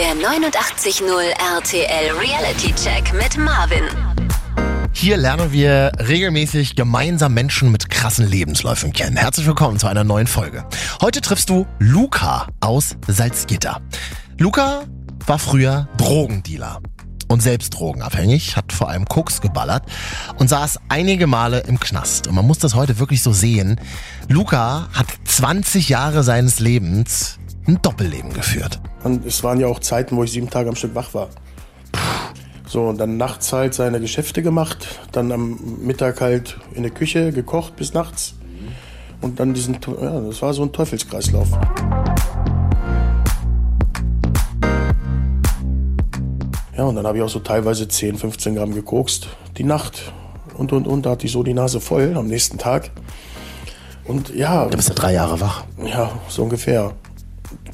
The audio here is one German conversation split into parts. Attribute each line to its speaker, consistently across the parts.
Speaker 1: Der 89.0 RTL Reality Check mit Marvin.
Speaker 2: Hier lernen wir regelmäßig gemeinsam Menschen mit krassen Lebensläufen kennen. Herzlich willkommen zu einer neuen Folge. Heute triffst du Luca aus Salzgitter. Luca war früher Drogendealer und selbst drogenabhängig, hat vor allem Koks geballert und saß einige Male im Knast. Und man muss das heute wirklich so sehen. Luca hat 20 Jahre seines Lebens ein Doppelleben geführt.
Speaker 3: Und es waren ja auch Zeiten, wo ich sieben Tage am Stück wach war. So, und dann nachts halt seine Geschäfte gemacht, dann am Mittag halt in der Küche gekocht bis nachts. Und dann diesen, ja, das war so ein Teufelskreislauf. Ja, und dann habe ich auch so teilweise 10, 15 Gramm gekokst die Nacht. Und, und, und, da hatte ich so die Nase voll am nächsten Tag. Und ja.
Speaker 2: Du bist ja drei Jahre wach.
Speaker 3: Ja, so ungefähr.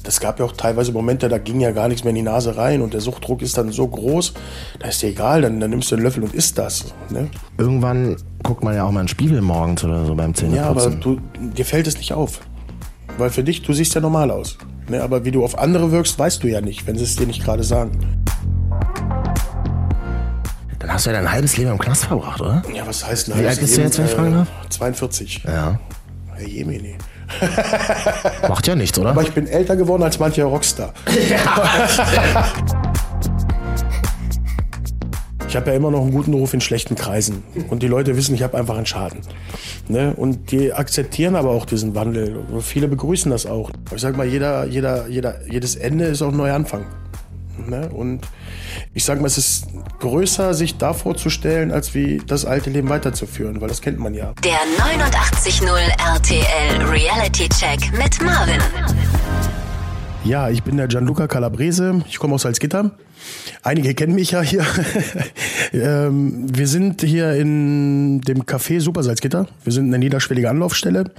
Speaker 3: Das gab ja auch teilweise Momente, da ging ja gar nichts mehr in die Nase rein und der Suchtdruck ist dann so groß, da ist dir egal, dann, dann nimmst du einen Löffel und isst das. Ne?
Speaker 2: Irgendwann guckt man ja auch mal einen Spiegel morgens oder so beim Zähneputzen.
Speaker 3: Ja, aber du, dir fällt es nicht auf. Weil für dich, du siehst ja normal aus. Ne? Aber wie du auf andere wirkst, weißt du ja nicht, wenn sie es dir nicht gerade sagen.
Speaker 2: Dann hast du ja dein halbes Leben im Knast verbracht, oder?
Speaker 3: Ja, was heißt ein
Speaker 2: Wie alt bist du jetzt, wenn ich fragen darf?
Speaker 3: 42.
Speaker 2: Ja.
Speaker 3: Herr Jemini.
Speaker 2: Macht ja nichts, oder?
Speaker 3: Aber ich bin älter geworden als mancher Rockstar. Ich habe ja immer noch einen guten Ruf in schlechten Kreisen. Und die Leute wissen, ich habe einfach einen Schaden. Ne? Und die akzeptieren aber auch diesen Wandel. Und viele begrüßen das auch. Ich sag mal, jeder, jeder, jeder, jedes Ende ist auch ein neuer Anfang. Ne? Und ich sag mal, es ist größer, sich da vorzustellen, als wie das alte Leben weiterzuführen, weil das kennt man ja.
Speaker 1: Der 89.0 RTL Reality Check mit Marvin.
Speaker 3: Ja, ich bin der Gianluca Calabrese. Ich komme aus Salzgitter. Einige kennen mich ja hier. ähm, wir sind hier in dem Café Super Salzgitter. Wir sind eine niederschwellige Anlaufstelle.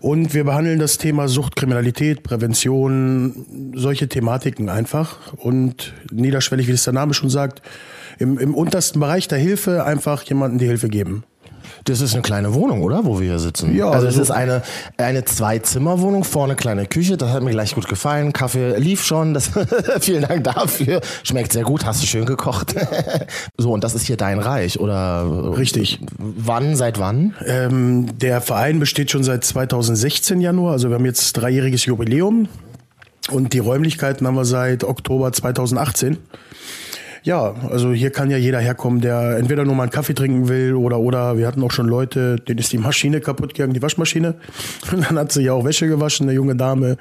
Speaker 3: Und wir behandeln das Thema Sucht, Kriminalität, Prävention, solche Thematiken einfach. Und niederschwellig, wie es der Name schon sagt, im, im untersten Bereich der Hilfe einfach jemandem die Hilfe geben.
Speaker 2: Das ist eine kleine Wohnung, oder? Wo wir hier sitzen.
Speaker 3: Ja,
Speaker 2: Also es
Speaker 3: also-
Speaker 2: ist eine, eine Zwei-Zimmer-Wohnung, vorne kleine Küche. Das hat mir gleich gut gefallen. Kaffee lief schon. Das, vielen Dank dafür. Schmeckt sehr gut. Hast du schön gekocht. so, und das ist hier dein Reich, oder?
Speaker 3: Richtig.
Speaker 2: Wann, seit wann?
Speaker 3: Ähm, der Verein besteht schon seit 2016 Januar, also wir haben jetzt dreijähriges Jubiläum und die Räumlichkeiten haben wir seit Oktober 2018. Ja, also hier kann ja jeder herkommen, der entweder nur mal einen Kaffee trinken will oder oder wir hatten auch schon Leute, denen ist die Maschine kaputt gegangen, die Waschmaschine. Und dann hat sie ja auch Wäsche gewaschen, eine junge Dame.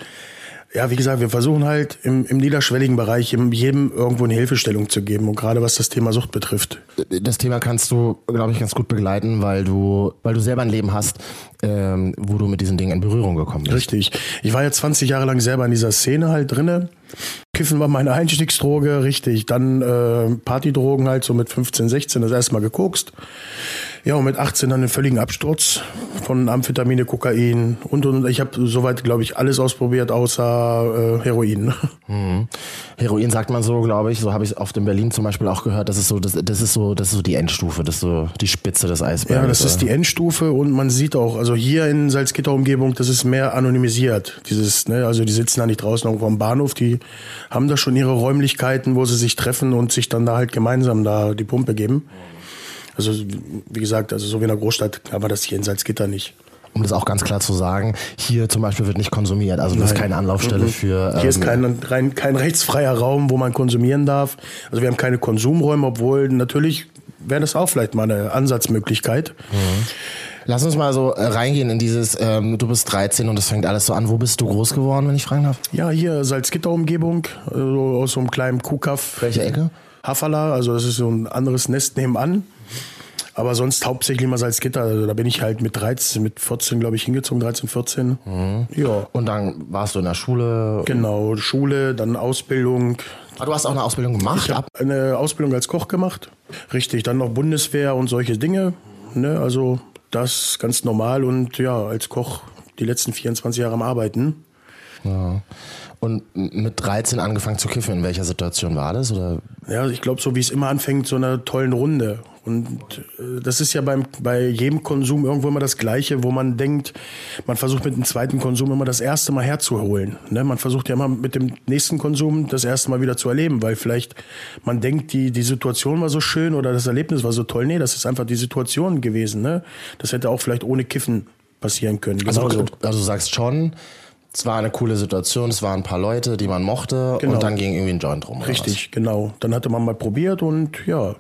Speaker 3: Ja, wie gesagt, wir versuchen halt im, im niederschwelligen Bereich jedem irgendwo eine Hilfestellung zu geben und gerade was das Thema Sucht betrifft.
Speaker 2: Das Thema kannst du, glaube ich, ganz gut begleiten, weil du, weil du selber ein Leben hast, ähm, wo du mit diesen Dingen in Berührung gekommen bist.
Speaker 3: Richtig. Ich war ja 20 Jahre lang selber in dieser Szene halt drinne. Kiffen war meine Einstiegsdroge, richtig. Dann äh, Partydrogen halt so mit 15, 16 das erste Mal gekokst. Ja, und mit 18 dann den völligen Absturz von Amphetamine, Kokain und und und. Ich habe soweit, glaube ich, alles ausprobiert, außer äh, Heroin.
Speaker 2: Heroin sagt man so, glaube ich, so habe ich es oft in Berlin zum Beispiel auch gehört, das ist so, das, das ist so, das ist so die Endstufe, das ist so die Spitze des Eisbergs.
Speaker 3: Ja, das ist die Endstufe und man sieht auch, also hier in Salzgitter Umgebung, das ist mehr anonymisiert. Dieses, ne, also die sitzen da nicht draußen irgendwo am Bahnhof, die haben da schon ihre Räumlichkeiten, wo sie sich treffen und sich dann da halt gemeinsam da die Pumpe geben. Also wie gesagt, also so wie in der Großstadt haben wir das hier in Salzgitter nicht.
Speaker 2: um das auch ganz klar zu sagen, hier zum Beispiel wird nicht konsumiert, also das ist
Speaker 3: Nein.
Speaker 2: keine Anlaufstelle für.
Speaker 3: Hier ist
Speaker 2: ähm,
Speaker 3: kein, rein, kein rechtsfreier Raum, wo man konsumieren darf. Also wir haben keine Konsumräume, obwohl natürlich wäre das auch vielleicht mal eine Ansatzmöglichkeit.
Speaker 2: Lass uns mal so äh, reingehen in dieses, ähm, du bist 13 und das fängt alles so an. Wo bist du groß geworden, wenn ich fragen darf?
Speaker 3: Ja, hier Salzgitter-Umgebung, also aus so einem kleinen Kuhkaff.
Speaker 2: Welche Ecke?
Speaker 3: Hafala, also das ist so ein anderes Nest nebenan. Aber sonst hauptsächlich mal Salzgitter. Also da bin ich halt mit 13, mit 14, glaube ich, hingezogen, 13, 14. Ja,
Speaker 2: Und dann warst du in der Schule.
Speaker 3: genau. Schule, dann Ausbildung.
Speaker 2: Ah, du hast auch eine Ausbildung gemacht?
Speaker 3: Ich habe eine Ausbildung als Koch gemacht. Richtig, dann noch Bundeswehr und solche Dinge. Ne? Also das ganz normal und ja, als Koch die letzten 24 Jahre am Arbeiten.
Speaker 2: Ja. Und mit 13 angefangen zu kiffen. In welcher Situation war das? Oder?
Speaker 3: Ja, ich glaube, so wie es immer anfängt, so einer tollen Runde, Und äh, das ist ja beim, bei jedem Konsum irgendwo immer das Gleiche, wo man denkt, man versucht mit dem zweiten Konsum immer das erste Mal herzuholen. Ne? Man versucht ja immer mit dem nächsten Konsum das erste Mal wieder zu erleben, weil vielleicht man denkt, die, die Situation war so schön oder das Erlebnis war so toll. Nee, das ist einfach die Situation gewesen. Ne? Das hätte auch vielleicht ohne Kiffen passieren können.
Speaker 2: Also,
Speaker 3: Genauso.
Speaker 2: also du sagst schon, es war eine coole Situation, es waren ein paar Leute, die man mochte
Speaker 3: Genau.
Speaker 2: und dann ging irgendwie ein Joint rum.
Speaker 3: Richtig, genau. Dann hatte man mal probiert und ja?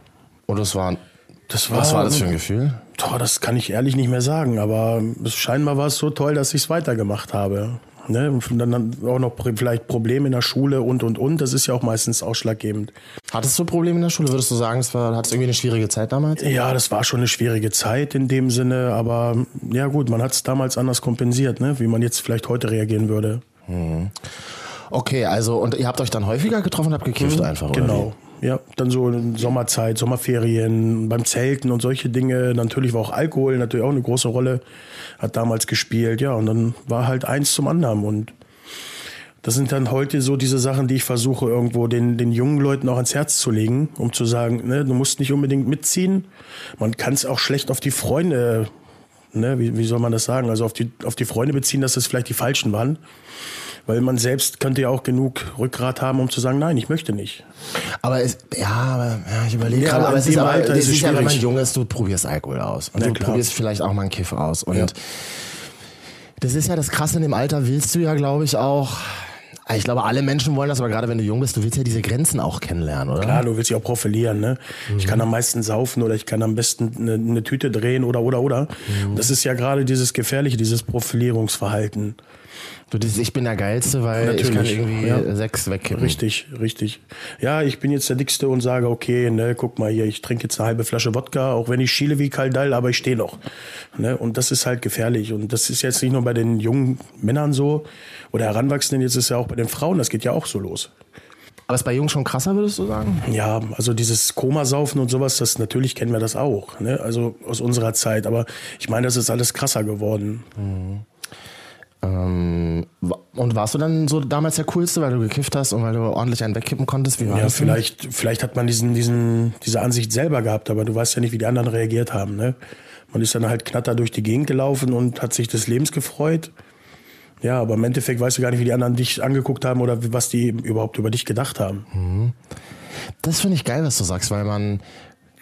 Speaker 2: Und es war,
Speaker 3: das
Speaker 2: was war das für ein Gefühl?
Speaker 3: Boah, das kann ich ehrlich nicht mehr sagen, aber scheinbar war es so toll, dass ich es weitergemacht habe. Ne? Und dann auch noch vielleicht Probleme in der Schule und und und. Das ist ja auch meistens ausschlaggebend.
Speaker 2: Hattest du Probleme in der Schule? Würdest du sagen, es war, hattest du irgendwie eine schwierige Zeit damals?
Speaker 3: Ja, das war schon eine schwierige Zeit in dem Sinne, aber ja gut, man hat es damals anders kompensiert, ne? wie man jetzt vielleicht heute reagieren würde.
Speaker 2: Okay, also und ihr habt euch dann häufiger getroffen und habt gekifft einfach, oder?
Speaker 3: Genau. Ja, dann so in Sommerzeit, Sommerferien, beim Zelten und solche Dinge. Natürlich war auch Alkohol natürlich auch eine große Rolle, hat damals gespielt. Ja, und dann war halt eins zum anderen. Und das sind dann heute so diese Sachen, die ich versuche irgendwo den, den jungen Leuten auch ans Herz zu legen, um zu sagen, ne, du musst nicht unbedingt mitziehen. Man kann es auch schlecht auf die Freunde, ne, wie, wie soll man das sagen, also auf die, auf die Freunde beziehen, dass das vielleicht die Falschen waren. Weil man selbst könnte ja auch genug Rückgrat haben, um zu sagen, nein, ich möchte nicht.
Speaker 2: Aber es, ja, aber, ja, ich überlege
Speaker 3: Ja,
Speaker 2: gerade,
Speaker 3: aber
Speaker 2: es ist, aber,
Speaker 3: Alter
Speaker 2: es
Speaker 3: ist
Speaker 2: ist ja, wenn man jung ist, du probierst Alkohol aus. Und
Speaker 3: Na
Speaker 2: du
Speaker 3: klar.
Speaker 2: probierst vielleicht auch mal einen Kiff aus. Und
Speaker 3: Ja.
Speaker 2: das ist ja das Krasse in dem Alter, willst du ja, glaube ich, auch. Ich glaube, alle Menschen wollen das, aber gerade wenn du jung bist, du willst ja diese Grenzen auch kennenlernen, oder?
Speaker 3: Klar, du willst dich auch profilieren. Ne? Ich kann am meisten saufen oder ich kann am besten eine, eine Tüte drehen oder, oder, oder. Das ist ja gerade dieses Gefährliche, dieses Profilierungsverhalten.
Speaker 2: Du, dieses, ich bin der Geilste, weil ich kann
Speaker 3: Natürlich,
Speaker 2: irgendwie
Speaker 3: ja.
Speaker 2: sechs wegkippen.
Speaker 3: Richtig, richtig. Ja, ich bin jetzt der Dickste und sage, okay, ne, guck mal hier, ich trinke jetzt eine halbe Flasche Wodka, auch wenn ich schiele wie Kaldall, aber ich stehe noch. Ne? Und das ist halt gefährlich. Und das ist jetzt nicht nur bei den jungen Männern so oder Heranwachsenden, jetzt ist ja auch bei den Frauen, das geht ja auch so los.
Speaker 2: Aber ist bei Jungs schon krasser, würdest du sagen?
Speaker 3: Ja, also dieses Komasaufen und sowas, das natürlich kennen wir das auch, ne? Also aus unserer Zeit. Aber ich meine, das ist alles krasser geworden.
Speaker 2: Ähm, und warst du dann so damals der Coolste, weil du gekifft hast und weil du ordentlich einen wegkippen konntest? Wie war
Speaker 3: Ja,
Speaker 2: das denn?
Speaker 3: vielleicht, vielleicht hat man diesen, diesen, diese Ansicht selber gehabt, aber du weißt ja nicht, wie die anderen reagiert haben. Ne? Man ist dann halt knatter durch die Gegend gelaufen und hat sich des Lebens gefreut. Ja, aber im Endeffekt weißt du gar nicht, wie die anderen dich angeguckt haben oder was die überhaupt über dich gedacht haben.
Speaker 2: Das finde ich geil, was du sagst, weil man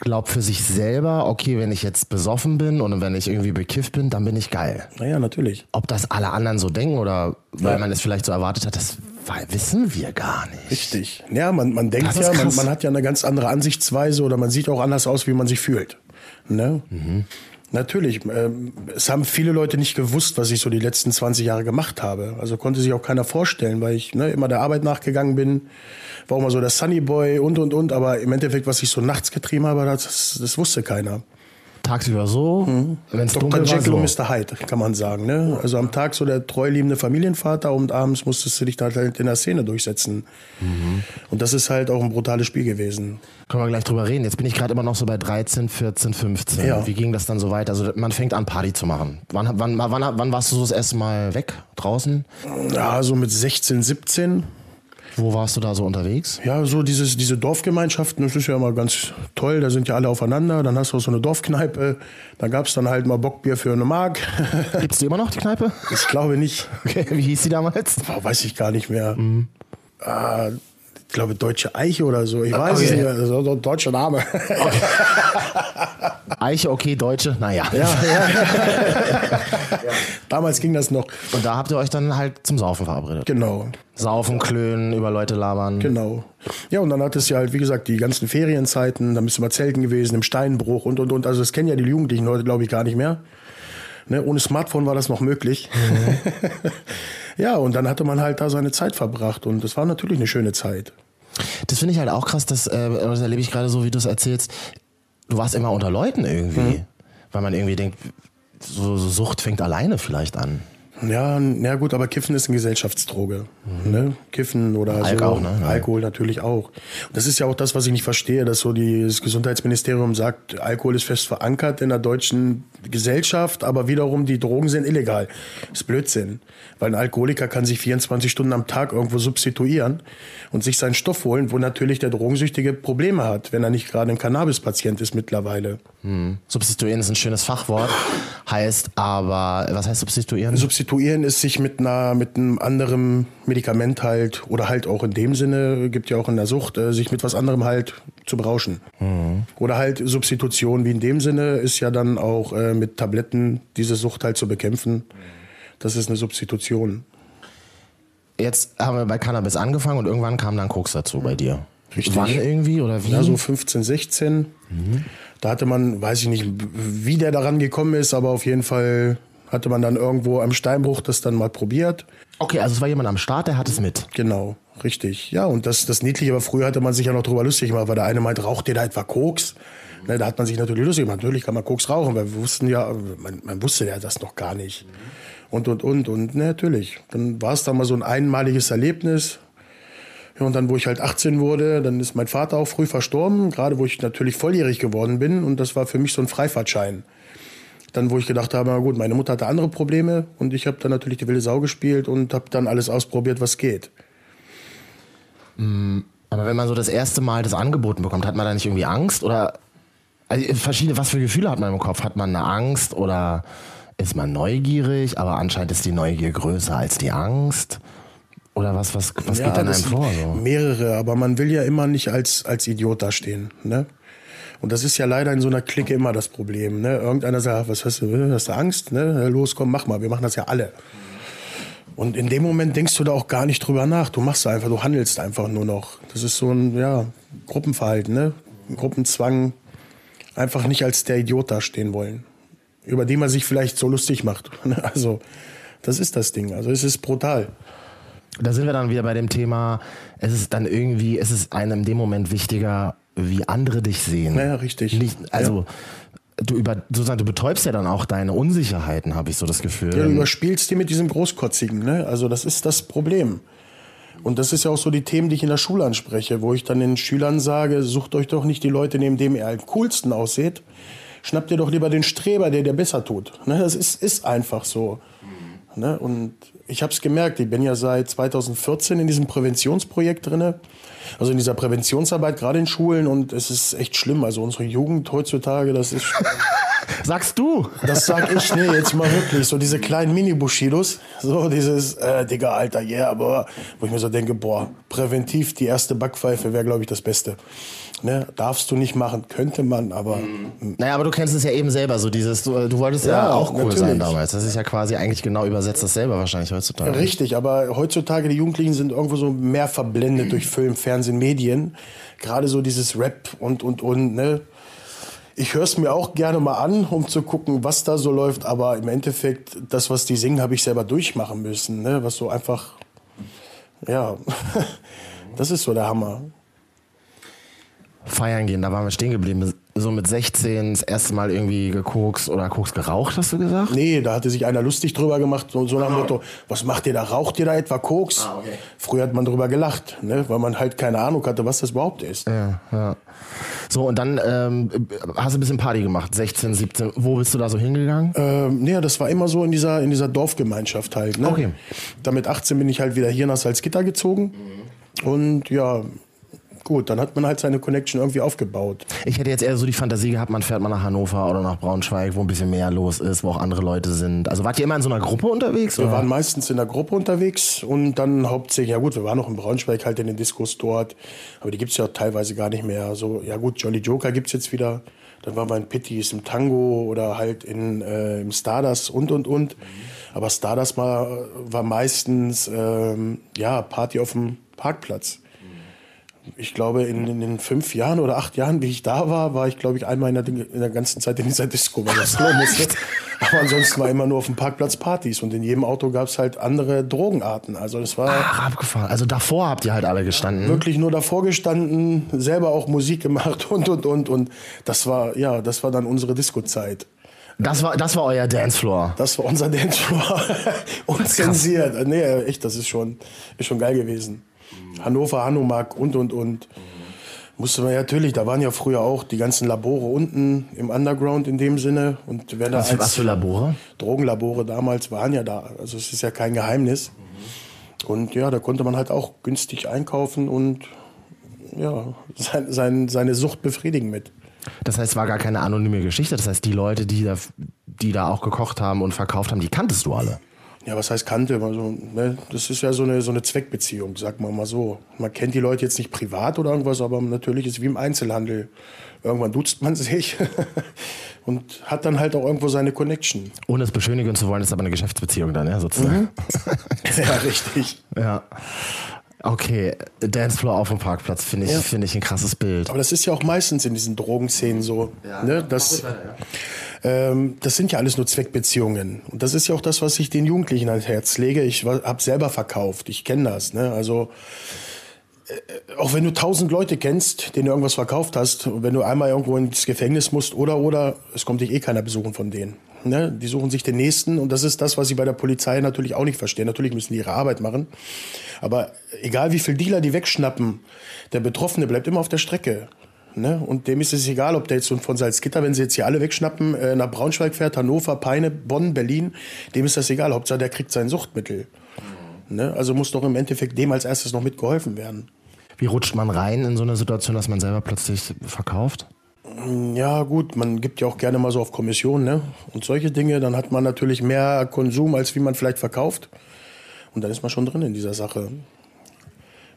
Speaker 2: glaubt für sich selber, okay, wenn ich jetzt besoffen bin und wenn ich irgendwie bekifft bin, dann bin ich geil.
Speaker 3: Naja, natürlich.
Speaker 2: Ob das alle anderen so denken oder weil man es vielleicht so erwartet hat, das wissen wir gar nicht.
Speaker 3: Richtig. Ja, man, man denkt ja, man, man hat ja eine ganz andere Ansichtsweise oder man sieht auch anders aus, wie man sich fühlt. Ne? Natürlich. Ähm, es haben viele Leute nicht gewusst, was ich so die letzten 20 Jahre gemacht habe. Also konnte sich auch keiner vorstellen, weil ich ne, immer der Arbeit nachgegangen bin. War auch mal so der Sunny Boy und, und, und. Aber im Endeffekt, was ich so nachts getrieben habe, das, das wusste keiner.
Speaker 2: Tagsüber so, wenn es
Speaker 3: Dr.
Speaker 2: dunkel war,
Speaker 3: Jekyll und
Speaker 2: so.
Speaker 3: Mr. Hyde, kann man sagen. Ne? Also am Tag so der treuliebende Familienvater und abends musstest du dich da halt in der Szene durchsetzen. Und das ist halt auch ein brutales Spiel gewesen.
Speaker 2: Können wir gleich drüber reden. Jetzt bin ich gerade immer noch so bei 13, 14, 15.
Speaker 3: Ja.
Speaker 2: Wie ging das dann so weiter? Also man fängt an, Party zu machen. Wann, wann, wann, wann warst du so das erste Mal weg, draußen?
Speaker 3: Ja, so mit 16, 17.
Speaker 2: Wo warst du da so unterwegs?
Speaker 3: Ja, so dieses, diese Dorfgemeinschaften, das ist ja immer ganz toll. Da sind ja alle aufeinander. Dann hast du so eine Dorfkneipe. Da gab es dann halt mal Bockbier für eine Mark.
Speaker 2: Gibt's die immer noch, die Kneipe?
Speaker 3: ich glaube nicht.
Speaker 2: Okay, wie hieß die damals?
Speaker 3: Boah, weiß ich gar nicht mehr. Ah, ich glaube Deutsche Eiche oder so. Ich weiß
Speaker 2: Okay.
Speaker 3: es nicht ein deutscher Name.
Speaker 2: Eiche, okay, Deutsche, naja.
Speaker 3: ja, ja. Damals ging das noch.
Speaker 2: Und da habt ihr euch dann halt zum Saufen verabredet.
Speaker 3: Genau.
Speaker 2: Saufen, klönen, über Leute labern.
Speaker 3: Genau. Ja, und dann hat es ja halt, wie gesagt, die ganzen Ferienzeiten, dann bist du mal zelten gewesen, im Steinbruch und, und, und. Also das kennen ja die Jugendlichen heute, glaube ich, gar nicht mehr. Ne, ohne Smartphone war das noch möglich. ja, und dann hatte man halt da seine Zeit verbracht und das war natürlich eine schöne Zeit.
Speaker 2: Das finde ich halt auch krass, das, äh, das erlebe ich gerade so, wie du es erzählst. Du warst immer unter Leuten irgendwie. Weil man irgendwie denkt, so, so Sucht fängt alleine vielleicht an.
Speaker 3: Ja, na gut, aber Kiffen ist eine Gesellschaftsdroge. Ne? Kiffen oder so.
Speaker 2: auch, ne?
Speaker 3: Alkohol natürlich auch. Und das ist ja auch das, was ich nicht verstehe, dass so die, das Gesundheitsministerium sagt, Alkohol ist fest verankert in der deutschen Gesellschaft, aber wiederum die Drogen sind illegal. Das ist Blödsinn. Weil ein Alkoholiker kann sich 24 Stunden am Tag irgendwo substituieren und sich seinen Stoff holen, wo natürlich der Drogensüchtige Probleme hat, wenn er nicht gerade ein Cannabis-Patient ist mittlerweile.
Speaker 2: Substituieren ist ein schönes Fachwort. Heißt aber, was heißt substituieren?
Speaker 3: Substituieren ist sich mit einer mit einem anderen Medikament halt oder halt auch in dem Sinne gibt ja auch in der Sucht äh, sich mit was anderem halt zu berauschen oder halt Substitution wie in dem Sinne ist ja dann auch äh, mit Tabletten diese Sucht halt zu bekämpfen. Das ist eine Substitution.
Speaker 2: Jetzt haben wir bei Cannabis angefangen und irgendwann kam dann Koks dazu bei dir.
Speaker 3: Richtig.
Speaker 2: Wann irgendwie oder wie?
Speaker 3: Ja, so 15, 16. Da hatte man, weiß ich nicht, wie der daran gekommen ist, aber auf jeden Fall hatte man dann irgendwo am Steinbruch das dann mal probiert.
Speaker 2: okay, also es war jemand am Start, der hat es mit.
Speaker 3: Genau, richtig. Ja, und das, das Niedliche war, früher hatte man sich ja noch drüber lustig gemacht, weil der eine meint, raucht ihr da etwa Koks? Ne, da hat man sich natürlich lustig gemacht. Natürlich kann man Koks rauchen, weil wir wussten ja, man, man wusste ja das noch gar nicht. Und, und, und, und, ne, natürlich. Dann war es dann mal so ein einmaliges Erlebnis. Ja, und dann, wo ich halt 18 wurde, dann ist mein Vater auch früh verstorben, gerade wo ich natürlich volljährig geworden bin. Und das war für mich so ein Freifahrtschein. Dann, wo ich gedacht habe, na gut, meine Mutter hatte andere Probleme und ich habe dann natürlich die wilde Sau gespielt und habe dann alles ausprobiert, was geht.
Speaker 2: Aber wenn man so das erste Mal das angeboten bekommt, hat man da nicht irgendwie Angst oder also verschiedene, was für Gefühle hat man im Kopf? Hat man eine Angst oder ist man neugierig, aber anscheinend ist die Neugier größer als die Angst? Oder was, was, was geht dann einem vor? So?
Speaker 3: Mehrere, aber man will ja immer nicht als, als Idiot dastehen. Ne? Und das ist ja leider in so einer Clique immer das Problem. Ne? Irgendeiner sagt, was hast du, hast du Angst? Ne? Los, komm, mach mal, wir machen das ja alle. Und in dem Moment denkst du da auch gar nicht drüber nach. Du machst einfach, du handelst einfach nur noch. Das ist so ein ja, Gruppenverhalten, ne? Gruppenzwang. Einfach nicht als der Idiot dastehen wollen. Über den man sich vielleicht so lustig macht. Also, das ist das Ding. Also, es ist brutal.
Speaker 2: Da sind wir dann wieder bei dem Thema, es ist dann irgendwie, es ist einem in dem Moment wichtiger, wie andere dich sehen.
Speaker 3: Ja, ja, richtig.
Speaker 2: Nicht, also, du über, sozusagen, du betäubst ja dann auch deine Unsicherheiten, habe ich so das Gefühl.
Speaker 3: Ja, du überspielst die mit diesem Großkotzigen. Ne? Also das ist das Problem. Und das ist ja auch so die Themen, die ich in der Schule anspreche, wo ich dann den Schülern sage, sucht euch doch nicht die Leute, neben dem ihr am coolsten aussieht. Schnappt ihr doch lieber den Streber, der dir besser tut. Ne? Das ist, ist einfach so. Ne? Und ich habe es gemerkt, ich bin ja seit 2014 in diesem Präventionsprojekt drinne, also in dieser Präventionsarbeit, gerade in Schulen. Und es ist echt schlimm. Also unsere Jugend heutzutage, das ist
Speaker 2: Sagst du?
Speaker 3: das sag ich, nee, jetzt mal wirklich. So diese kleinen Mini-Bushidos. So dieses, äh, Digga, Alter, yeah, aber wo ich mir so denke, boah, präventiv die erste Backpfeife wäre, glaube ich, das Beste. Ne? Darfst du nicht machen, könnte man, aber
Speaker 2: Naja, aber du kennst es ja eben selber, so dieses, du, du wolltest ja,
Speaker 3: Ja,
Speaker 2: auch cool
Speaker 3: natürlich.
Speaker 2: sein damals. Das ist ja quasi eigentlich genau übersetzt dasselbe wahrscheinlich heutzutage.
Speaker 3: Richtig, aber heutzutage die Jugendlichen sind irgendwo so mehr verblendet durch Film, Fernsehen, Medien. Gerade so dieses Rap und, und, und, ne? Ich höre es mir auch gerne mal an, um zu gucken, was da so läuft, aber im Endeffekt, das, was die singen, habe ich selber durchmachen müssen, ne? Was so einfach, ja, das ist so der Hammer.
Speaker 2: Feiern gehen, da waren wir stehen geblieben. So mit 16 das erste Mal irgendwie gekokst oder Koks geraucht, hast du gesagt?
Speaker 3: Nee, da hatte sich einer lustig drüber gemacht, so, so nach dem Motto, was macht ihr da? Raucht ihr da etwa Koks? Früher hat man drüber gelacht, ne? weil man halt keine Ahnung hatte, was das überhaupt ist.
Speaker 2: Ja, ja. So, und dann ähm, hast du ein bisschen Party gemacht, 16, 17. Wo bist du da so hingegangen?
Speaker 3: Ähm, nee, das war immer so in dieser, in dieser Dorfgemeinschaft halt. Ne?
Speaker 2: Okay.
Speaker 3: Dann mit 18 bin ich halt wieder hier nach Salzgitter gezogen. Und ja, gut, dann hat man halt seine Connection irgendwie aufgebaut.
Speaker 2: Ich hätte jetzt eher so die Fantasie gehabt, man fährt mal nach Hannover oder nach Braunschweig, wo ein bisschen mehr los ist, wo auch andere Leute sind. Also wart ihr immer in so einer Gruppe unterwegs?
Speaker 3: Wir
Speaker 2: oder?
Speaker 3: waren meistens in der Gruppe unterwegs und dann hauptsächlich, ja gut, wir waren noch in Braunschweig halt in den Diskos dort, aber die gibt's ja teilweise gar nicht mehr. So, ja gut, Jolly Joker gibt's jetzt wieder. Dann waren wir in Pittys im Tango oder halt in, äh, im Stardust und und und. Aber Stardust war, war meistens ähm, ja Party auf dem Parkplatz. Ich glaube, in, in den fünf Jahren oder acht Jahren, wie ich da war, war ich, glaube ich, einmal in der, in der ganzen Zeit in dieser Disco, weil das musste. Aber ansonsten war immer nur auf dem Parkplatz Partys und in jedem Auto gab es halt andere Drogenarten. Also das war
Speaker 2: Ach, abgefahren. Also davor habt ihr halt alle gestanden.
Speaker 3: wirklich nur davor gestanden, selber auch Musik gemacht und und und und das war ja, das war dann unsere Disco-Zeit.
Speaker 2: Das war, das war euer Dancefloor.
Speaker 3: Das war unser Dancefloor. Unzensiert. Nee, echt, das ist schon, ist schon geil gewesen. Hannover, Hanomag und, und, und. Musste man ja natürlich, da waren ja früher auch die ganzen Labore unten im Underground in dem Sinne. Und wer da
Speaker 2: Was, was für Labore?
Speaker 3: Drogenlabore damals waren ja da. Also es ist ja kein Geheimnis. Und ja, da konnte man halt auch günstig einkaufen und ja, sein, sein, seine Sucht befriedigen mit.
Speaker 2: Das heißt, es war gar keine anonyme Geschichte. Das heißt, die Leute, die da, die da auch gekocht haben und verkauft haben, die kanntest du alle.
Speaker 3: Ja, was heißt Kante? Also, ne, das ist ja so eine, so eine Zweckbeziehung, sagt man mal so. Man kennt die Leute jetzt nicht privat oder irgendwas, aber natürlich ist es wie im Einzelhandel. Irgendwann duzt man sich und hat dann halt auch irgendwo seine Connection.
Speaker 2: Ohne es beschönigen zu wollen, ist aber eine Geschäftsbeziehung dann, ja, sozusagen.
Speaker 3: ja, richtig.
Speaker 2: Ja. Okay, Dancefloor auf dem Parkplatz finde ich,
Speaker 3: Ja.
Speaker 2: finde ich ein krasses Bild.
Speaker 3: Aber das ist ja auch meistens in diesen Drogenszenen so. Ne? Das, das sind ja alles nur Zweckbeziehungen. Und das ist ja auch das, was ich den Jugendlichen ans Herz lege. Ich habe selber verkauft, ich kenne das. Ne? Also äh, auch wenn du tausend Leute kennst, denen du irgendwas verkauft hast, und wenn du einmal irgendwo ins Gefängnis musst oder oder, es kommt dich eh keiner besuchen von denen. Ne? Die suchen sich den nächsten und das ist das, was sie bei der Polizei natürlich auch nicht verstehen. Natürlich müssen die ihre Arbeit machen, aber egal wie viel Dealer die wegschnappen, der Betroffene bleibt immer auf der Strecke. Ne? Und dem ist es egal, ob der jetzt von Salzgitter, wenn sie jetzt hier alle wegschnappen, äh, nach Braunschweig fährt, Hannover, Peine, Bonn, Berlin, dem ist das egal. Hauptsache, der kriegt sein Suchtmittel. Ne? Also muss doch im Endeffekt dem als erstes noch mitgeholfen werden.
Speaker 2: Wie rutscht man rein in so eine Situation, dass man selber plötzlich verkauft?
Speaker 3: Ja, gut, man gibt ja auch gerne mal so auf Kommission, ne? Und solche Dinge, dann hat man natürlich mehr Konsum, als wie man vielleicht verkauft. Und dann ist man schon drin in dieser Sache.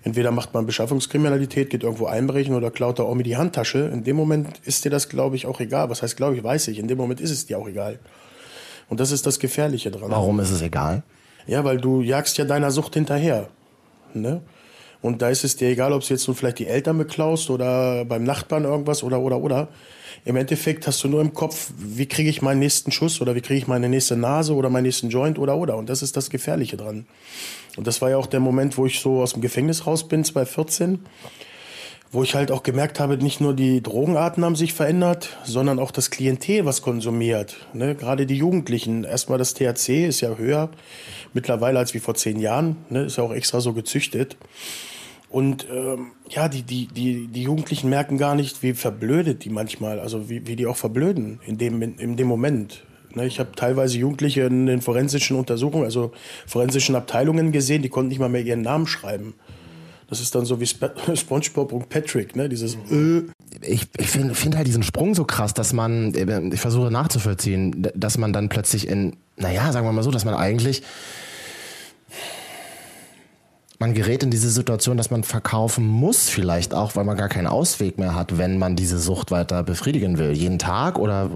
Speaker 3: Entweder macht man Beschaffungskriminalität, geht irgendwo einbrechen oder klaut da auch mit die Handtasche. In dem Moment ist dir das, glaube ich, auch egal. Was heißt, glaube ich, weiß ich. In dem Moment ist es dir auch egal. Und das ist das Gefährliche dran.
Speaker 2: Warum ist es egal?
Speaker 3: Ja, weil du jagst ja deiner Sucht hinterher. Ne? Und da ist es dir egal, ob du jetzt nun vielleicht die Eltern beklaust oder beim Nachbarn irgendwas oder, oder, oder. Im Endeffekt hast du nur im Kopf, wie kriege ich meinen nächsten Schuss oder wie kriege ich meine nächste Nase oder meinen nächsten Joint oder, oder. Und das ist das Gefährliche dran. Und das war ja auch der Moment, wo ich so aus dem Gefängnis raus bin, 2014 wo ich halt auch gemerkt habe, nicht nur die Drogenarten haben sich verändert, sondern auch das Klientel, was konsumiert. Ne? Gerade die Jugendlichen. Erstmal das THC ist ja höher mittlerweile als wie vor zehn Jahren. Ne? Ist ja auch extra so gezüchtet. Und ähm, ja, die, die, die, die Jugendlichen merken gar nicht, wie verblödet die manchmal, also wie, wie die auch verblöden in dem, in, in dem Moment. Ne? Ich habe teilweise Jugendliche in den forensischen Untersuchungen, also forensischen Abteilungen gesehen, die konnten nicht mal mehr ihren Namen schreiben. Das ist dann so wie Spe SpongeBob und Patrick, ne? Dieses äh,
Speaker 2: Ich, ich finde find halt diesen Sprung so krass, dass man, äh, ich versuche nachzuvollziehen, dass man dann plötzlich in, naja, sagen wir mal so, dass man eigentlich, man gerät in diese Situation, dass man verkaufen muss, vielleicht auch, weil man gar keinen Ausweg mehr hat, wenn man diese Sucht weiter befriedigen will. Jeden Tag oder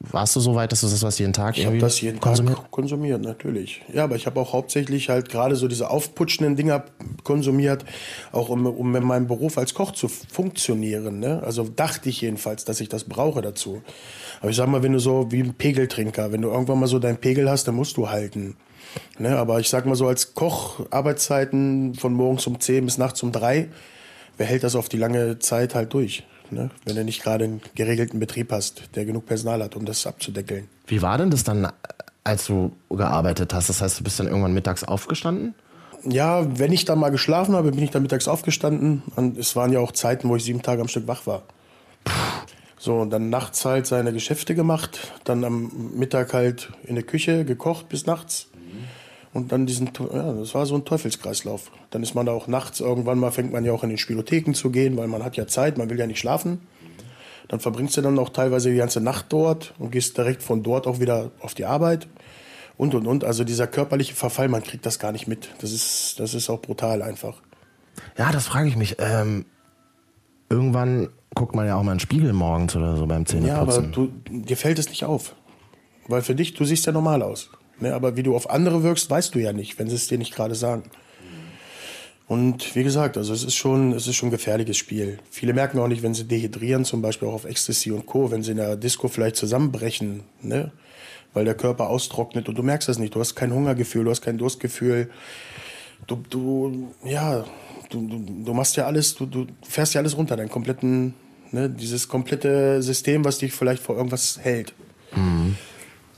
Speaker 2: warst du so weit, dass du das was jeden Tag
Speaker 3: Ich habe das jeden
Speaker 2: konsumiert?
Speaker 3: Tag konsumiert, natürlich. Ja, aber ich habe auch hauptsächlich halt gerade so diese aufputschenden Dinger konsumiert, auch um, um in meinem Beruf als Koch zu funktionieren. Ne? Also dachte ich jedenfalls, dass ich das brauche dazu. Aber ich sag mal, wenn du so wie ein Pegeltrinker, wenn du irgendwann mal so deinen Pegel hast, dann musst du halten. Ne? Aber ich sag mal so als Koch, Arbeitszeiten von morgens um 10 bis nachts um 3, wer hält das auf die lange Zeit halt durch? Ne? Wenn du nicht gerade einen geregelten Betrieb hast, der genug Personal hat, um das abzudeckeln.
Speaker 2: Wie war denn das dann, als du gearbeitet hast? Das heißt, du bist dann irgendwann mittags aufgestanden?
Speaker 3: Ja, wenn ich dann mal geschlafen habe, bin ich dann mittags aufgestanden. Und es waren ja auch Zeiten, wo ich sieben Tage am Stück wach war. So, und dann nachts halt seine Geschäfte gemacht, dann am Mittag halt in der Küche gekocht bis nachts. Und dann diesen, ja, das war so ein Teufelskreislauf. Dann ist man da auch nachts, irgendwann mal fängt man ja auch in den Spielotheken zu gehen, weil man hat ja Zeit, man will ja nicht schlafen. Dann verbringst du dann auch teilweise die ganze Nacht dort und gehst direkt von dort auch wieder auf die Arbeit. Und, und, und. Also dieser körperliche Verfall, man kriegt das gar nicht mit. Das ist, das ist auch brutal einfach.
Speaker 2: Ja, das frage ich mich. Ähm, irgendwann guckt man ja auch mal in den Spiegel morgens oder so beim
Speaker 3: Ja, aber
Speaker 2: Zähneputzen.
Speaker 3: du, dir fällt es nicht auf. Weil für dich, du siehst ja normal aus. Ne? Aber wie du auf andere wirkst, weißt du ja nicht, wenn sie es dir nicht gerade sagen. Und wie gesagt, also es ist schon, es ist schon ein gefährliches Spiel. Viele merken auch nicht, wenn sie dehydrieren, zum Beispiel auch auf Ecstasy und Co., wenn sie in der Disco vielleicht zusammenbrechen, ne? weil der Körper austrocknet und du merkst das nicht. Du hast kein Hungergefühl, du hast kein Durstgefühl. Du, du ja, du, du, du machst ja alles, du, du fährst ja alles runter, deinen kompletten, ne, dieses komplette System, was dich vielleicht vor irgendwas hält.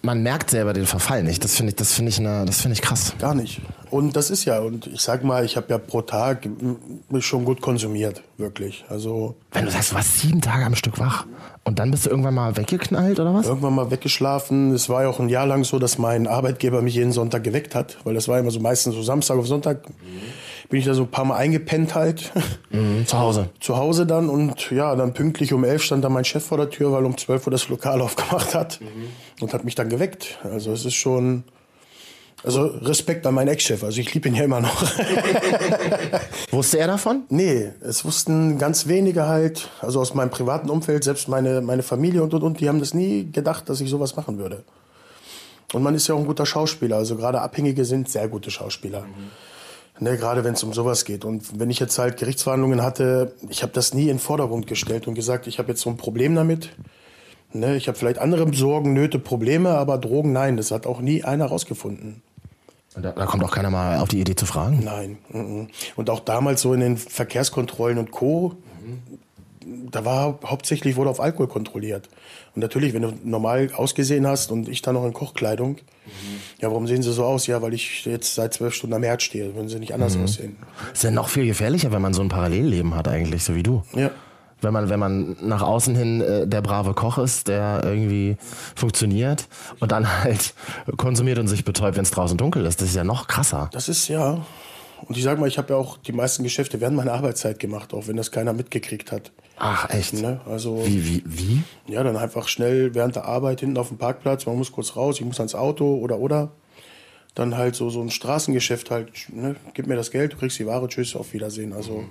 Speaker 2: Man merkt selber den Verfall nicht. Das finde ich, das finde ich, eine, das finde ich krass.
Speaker 3: Gar nicht. Und das ist ja, und ich sag mal, ich habe ja pro Tag m- schon gut konsumiert, wirklich. Also
Speaker 2: Wenn du sagst, du warst sieben Tage am Stück wach und dann bist du irgendwann mal weggeknallt oder was?
Speaker 3: irgendwann mal weggeschlafen. Es war ja auch ein Jahr lang so, dass mein Arbeitgeber mich jeden Sonntag geweckt hat, weil das war immer so meistens so Samstag auf Sonntag. Bin ich da so ein paar Mal eingepennt halt.
Speaker 2: Mhm, zu Hause.
Speaker 3: Zu Hause dann und ja, dann pünktlich um elf stand da mein Chef vor der Tür, weil um zwölf Uhr das Lokal aufgemacht hat und hat mich dann geweckt. Also es ist schon, also Respekt an meinen Ex-Chef. Also ich liebe ihn ja immer noch.
Speaker 2: Wusste er davon?
Speaker 3: Nee, es wussten ganz wenige halt, also aus meinem privaten Umfeld, selbst meine, meine Familie und, und, und, die haben das nie gedacht, dass ich sowas machen würde. Und man ist ja auch ein guter Schauspieler, also gerade Abhängige sind sehr gute Schauspieler. Ne, gerade wenn es um sowas geht. Und wenn ich jetzt halt Gerichtsverhandlungen hatte, ich habe das nie in den Vordergrund gestellt und gesagt, ich habe jetzt so ein Problem damit. Ne, ich habe vielleicht andere Sorgen, Nöte, Probleme, aber Drogen, nein, das hat auch nie einer rausgefunden.
Speaker 2: Da, da kommt auch keiner mal auf die Idee zu fragen.
Speaker 3: Nein. mhm. Und auch damals so in den Verkehrskontrollen und Co. Da war hauptsächlich wurde auf Alkohol kontrolliert. Und natürlich, wenn du normal ausgesehen hast und ich dann noch in Kochkleidung, ja, warum sehen sie so aus? Ja, weil ich jetzt seit zwölf Stunden am Herd stehe, würden sie nicht anders aussehen.
Speaker 2: Ist ja noch viel gefährlicher, wenn man so ein Parallelleben hat eigentlich, so wie du.
Speaker 3: Ja.
Speaker 2: Wenn man, wenn man nach außen hin äh, der brave Koch ist, der irgendwie funktioniert und dann halt konsumiert und sich betäubt, wenn es draußen dunkel ist, das ist ja noch krasser.
Speaker 3: Das ist ja. Und ich sag mal, ich habe ja auch die meisten Geschäfte während meiner Arbeitszeit gemacht, auch wenn das keiner mitgekriegt hat.
Speaker 2: Ach, echt?
Speaker 3: Ne? Also
Speaker 2: Wie, wie, wie?
Speaker 3: ja, dann einfach schnell während der Arbeit hinten auf dem Parkplatz, man muss kurz raus, ich muss ans Auto oder oder. Dann halt so, so ein Straßengeschäft halt, ne? gib mir das Geld, du kriegst die Ware, tschüss, auf Wiedersehen. Also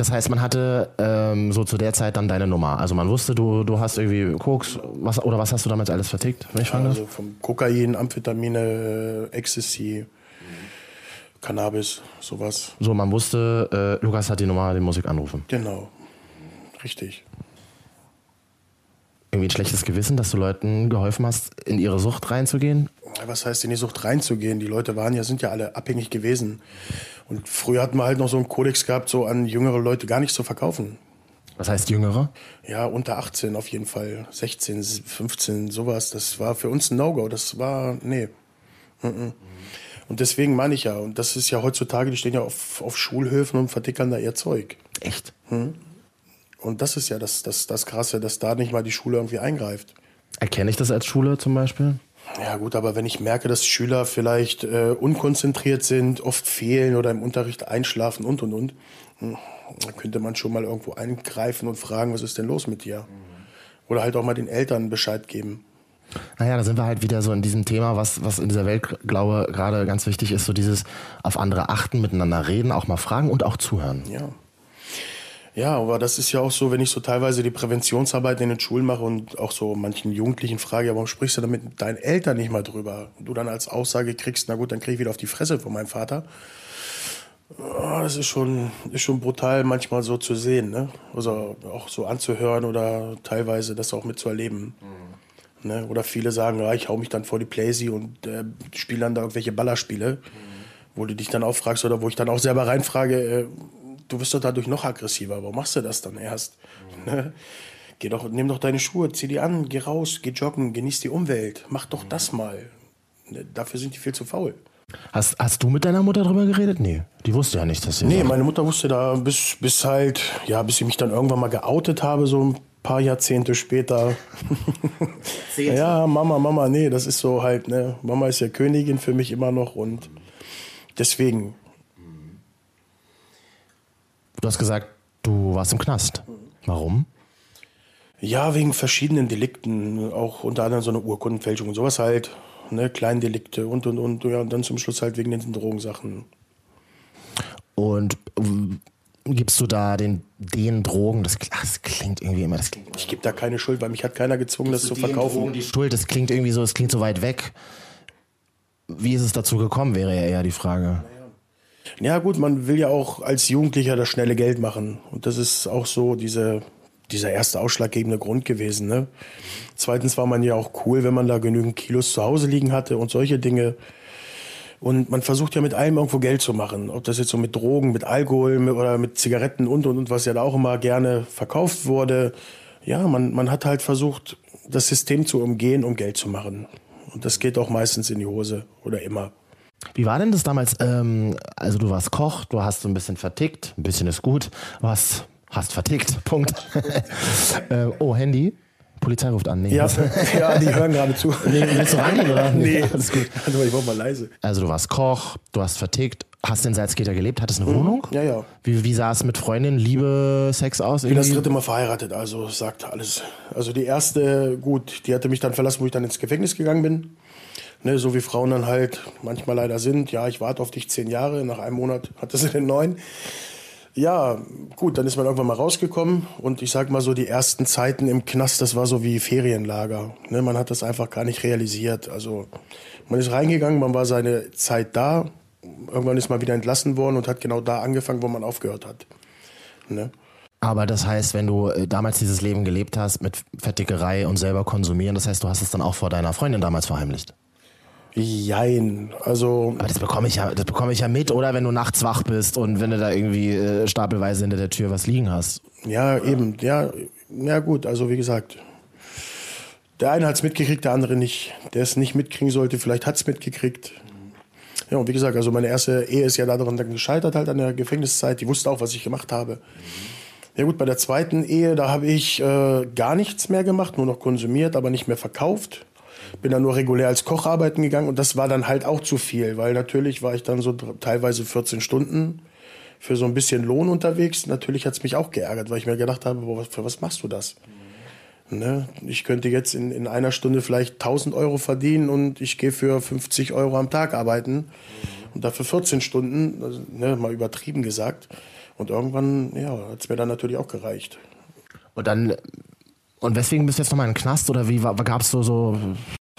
Speaker 2: Das heißt, man hatte ähm, so zu der Zeit dann deine Nummer. Also man wusste, du, du hast irgendwie Koks, was, oder was hast du damals alles vertickt, wenn ich?
Speaker 3: Also vom Kokain, Amphetamine, Ecstasy, Cannabis, sowas.
Speaker 2: So, man wusste, äh, Lukas hat die Nummer, den muss ich anrufen.
Speaker 3: Genau. Richtig.
Speaker 2: Irgendwie ein schlechtes Gewissen, dass du Leuten geholfen hast, in ihre Sucht reinzugehen?
Speaker 3: Was heißt in die Sucht reinzugehen? Die Leute waren ja, sind ja alle abhängig gewesen. Und früher hatten wir halt noch so einen Kodex gehabt, so an jüngere Leute gar nicht zu verkaufen.
Speaker 2: Was heißt Jüngere?
Speaker 3: Ja, unter 18 auf jeden Fall. 16, 15, sowas. Das war für uns ein No-Go. Das war, nee. Und deswegen meine ich ja, und das ist ja heutzutage, die stehen ja auf, auf Schulhöfen und vertickern da ihr Zeug.
Speaker 2: Echt?
Speaker 3: Und das ist ja das, das, das Krasse, dass da nicht mal die Schule irgendwie eingreift.
Speaker 2: Erkenne ich das als Schule zum Beispiel?
Speaker 3: Ja gut, aber wenn ich merke, dass Schüler vielleicht äh, unkonzentriert sind, oft fehlen oder im Unterricht einschlafen und und und, hm, dann könnte man schon mal irgendwo eingreifen und fragen, was ist denn los mit dir? Oder halt auch mal den Eltern Bescheid geben.
Speaker 2: Naja, da sind wir halt wieder so in diesem Thema, was, was in dieser Welt, glaube gerade ganz wichtig ist, so dieses auf andere achten, miteinander reden, auch mal fragen und auch zuhören.
Speaker 3: Ja. Ja, aber das ist ja auch so, wenn ich so teilweise die Präventionsarbeit in den Schulen mache und auch so manchen Jugendlichen frage, ja, warum sprichst du damit mit deinen Eltern nicht mal drüber? Und du dann als Aussage kriegst, na gut, dann krieg ich wieder auf die Fresse von meinem Vater. Ah, Das ist schon, ist schon brutal manchmal so zu sehen, ne? Also auch so anzuhören oder teilweise das auch mitzuerleben. Ne? Oder viele sagen, ja, ich hau mich dann vor die Playsee und äh, spiele dann da irgendwelche Ballerspiele, wo du dich dann auch fragst oder wo ich dann auch selber reinfrage, äh, du wirst doch dadurch noch aggressiver, warum machst du das dann erst? Ne? Geh doch, nimm doch deine Schuhe, zieh die an, geh raus, geh joggen, genieß die Umwelt, mach doch das mal. Ne? Dafür sind die viel zu faul.
Speaker 2: Hast, hast du mit deiner Mutter drüber geredet? Nee, die wusste ja nicht, dass sie.
Speaker 3: Nee, meine Mutter wusste da bis, bis halt, ja, bis ich mich dann irgendwann mal geoutet habe, so ein paar Jahrzehnte später. ja, Mama, Mama, nee, das ist so halt, ne, Mama ist ja Königin für mich immer noch und deswegen,
Speaker 2: Du hast gesagt, du warst im Knast. Warum?
Speaker 3: ja, wegen verschiedenen Delikten, auch unter anderem so eine Urkundenfälschung und sowas halt, ne, Kleindelikte und und und, ja, und dann zum Schluss halt wegen den Drogensachen.
Speaker 2: Und ähm, gibst du da den, den Drogen, das, ach, das klingt irgendwie immer, das klingt immer
Speaker 3: Ich gebe da keine Schuld, weil mich hat keiner gezwungen, das zu
Speaker 2: den Drogen
Speaker 3: verkaufen.
Speaker 2: die Schuld, das klingt irgendwie so, es klingt so weit weg. Wie ist es dazu gekommen, wäre ja eher die Frage.
Speaker 3: Ja gut, man will ja auch als Jugendlicher das schnelle Geld machen. Und das ist auch so diese, dieser erste ausschlaggebende Grund gewesen. Ne? Zweitens war man ja auch cool, wenn man da genügend Kilos zu Hause liegen hatte und solche Dinge. Und man versucht ja mit allem irgendwo Geld zu machen. Ob das jetzt so mit Drogen, mit Alkohol mit- oder mit Zigaretten und und und, was ja da auch immer gerne verkauft wurde. Ja, man, man hat halt versucht, das System zu umgehen, um Geld zu machen. Und das geht auch meistens in die Hose oder immer.
Speaker 2: Wie war denn das damals? Ähm, also du warst Koch, du hast so ein bisschen vertickt, ein bisschen ist gut, was hast vertickt, Punkt. äh, oh, Handy. Polizei ruft an. Nee.
Speaker 3: Ja, ja die hören gerade zu.
Speaker 2: Nee, willst du reingehen, oder?
Speaker 3: Nee,
Speaker 2: alles gut.
Speaker 3: Also ich war mal leise.
Speaker 2: Also du warst Koch, du hast vertickt, hast in Salzgitter gelebt, hattest eine Wohnung?
Speaker 3: Ja, ja.
Speaker 2: Wie, wie sah es mit Freundin, Liebe, Sex aus?
Speaker 3: Ich bin das dritte Mal verheiratet, also sagt alles. Also die erste, gut, die hatte mich dann verlassen, wo ich dann ins Gefängnis gegangen bin. Ne, so wie Frauen dann halt manchmal leider sind. Ja, ich warte auf dich zehn Jahre, nach einem Monat hatte sie den neun. Ja, gut, dann ist man irgendwann mal rausgekommen und ich sag mal so, die ersten Zeiten im Knast, das war so wie Ferienlager. Ne, man hat das einfach gar nicht realisiert. Also man ist reingegangen, man war seine Zeit da, irgendwann ist man wieder entlassen worden und hat genau da angefangen, wo man aufgehört hat. Ne?
Speaker 2: Aber das heißt, wenn du äh, damals dieses Leben gelebt hast mit Fettickerei und selber konsumieren, das heißt, du hast es dann auch vor deiner Freundin damals verheimlicht?
Speaker 3: Jein, also
Speaker 2: Aber das bekomme ich ja, das bekomme ich ja mit, oder wenn du nachts wach bist und wenn du da irgendwie äh, stapelweise hinter der Tür was liegen hast.
Speaker 3: Ja, eben, ja, ja gut, also wie gesagt, der eine hat es mitgekriegt, der andere nicht. Der es nicht mitkriegen sollte, vielleicht hat es mitgekriegt. Ja, und wie gesagt, also meine erste Ehe ist ja daran dann gescheitert, halt an der Gefängniszeit. Die wusste auch, was ich gemacht habe. Ja gut, bei der zweiten Ehe, da habe ich äh, gar nichts mehr gemacht, nur noch konsumiert, aber nicht mehr verkauft. Bin dann nur regulär als Koch arbeiten gegangen und das war dann halt auch zu viel, weil natürlich war ich dann so teilweise 14 Stunden für so ein bisschen Lohn unterwegs. Natürlich hat es mich auch geärgert, weil ich mir gedacht habe, boah, für was machst du das? Ne? Ich könnte jetzt in, in einer Stunde vielleicht 1000 Euro verdienen und ich gehe für 50 Euro am Tag arbeiten und dafür 14 Stunden, also, ne, mal übertrieben gesagt. Und irgendwann, ja, hat es mir dann natürlich auch gereicht.
Speaker 2: Und dann, und weswegen bist du jetzt nochmal in den Knast oder wie gab es so, so,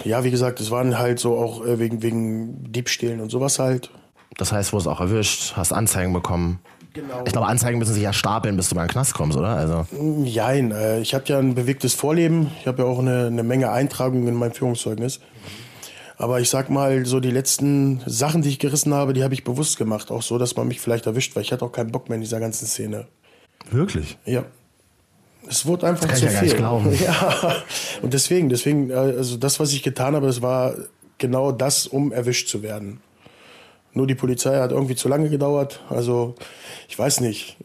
Speaker 3: Ja, wie gesagt, es waren halt so auch äh, wegen, wegen Diebstählen und sowas halt.
Speaker 2: das heißt, wurdest auch erwischt, hast Anzeigen bekommen?
Speaker 3: Genau.
Speaker 2: Ich glaube, Anzeigen müssen sich ja stapeln, bis du mal in den Knast kommst, oder? Also,
Speaker 3: Jein, äh, ich habe ja ein bewegtes Vorleben. Ich habe ja auch eine, eine Menge Eintragungen in meinem Führungszeugnis. Aber ich sag mal, so die letzten Sachen, die ich gerissen habe, die habe ich bewusst gemacht. Auch so, dass man mich vielleicht erwischt, weil ich hatte auch keinen Bock mehr in dieser ganzen Szene.
Speaker 2: wirklich?
Speaker 3: Ja. Es wurde einfach
Speaker 2: Das kann
Speaker 3: zu
Speaker 2: ich ja gar
Speaker 3: viel.
Speaker 2: nicht glauben.
Speaker 3: Ja. Und deswegen, deswegen, äh, also das, was ich getan habe, das war genau das, um erwischt zu werden. Nur die Polizei hat irgendwie zu lange gedauert. Also, ich weiß nicht.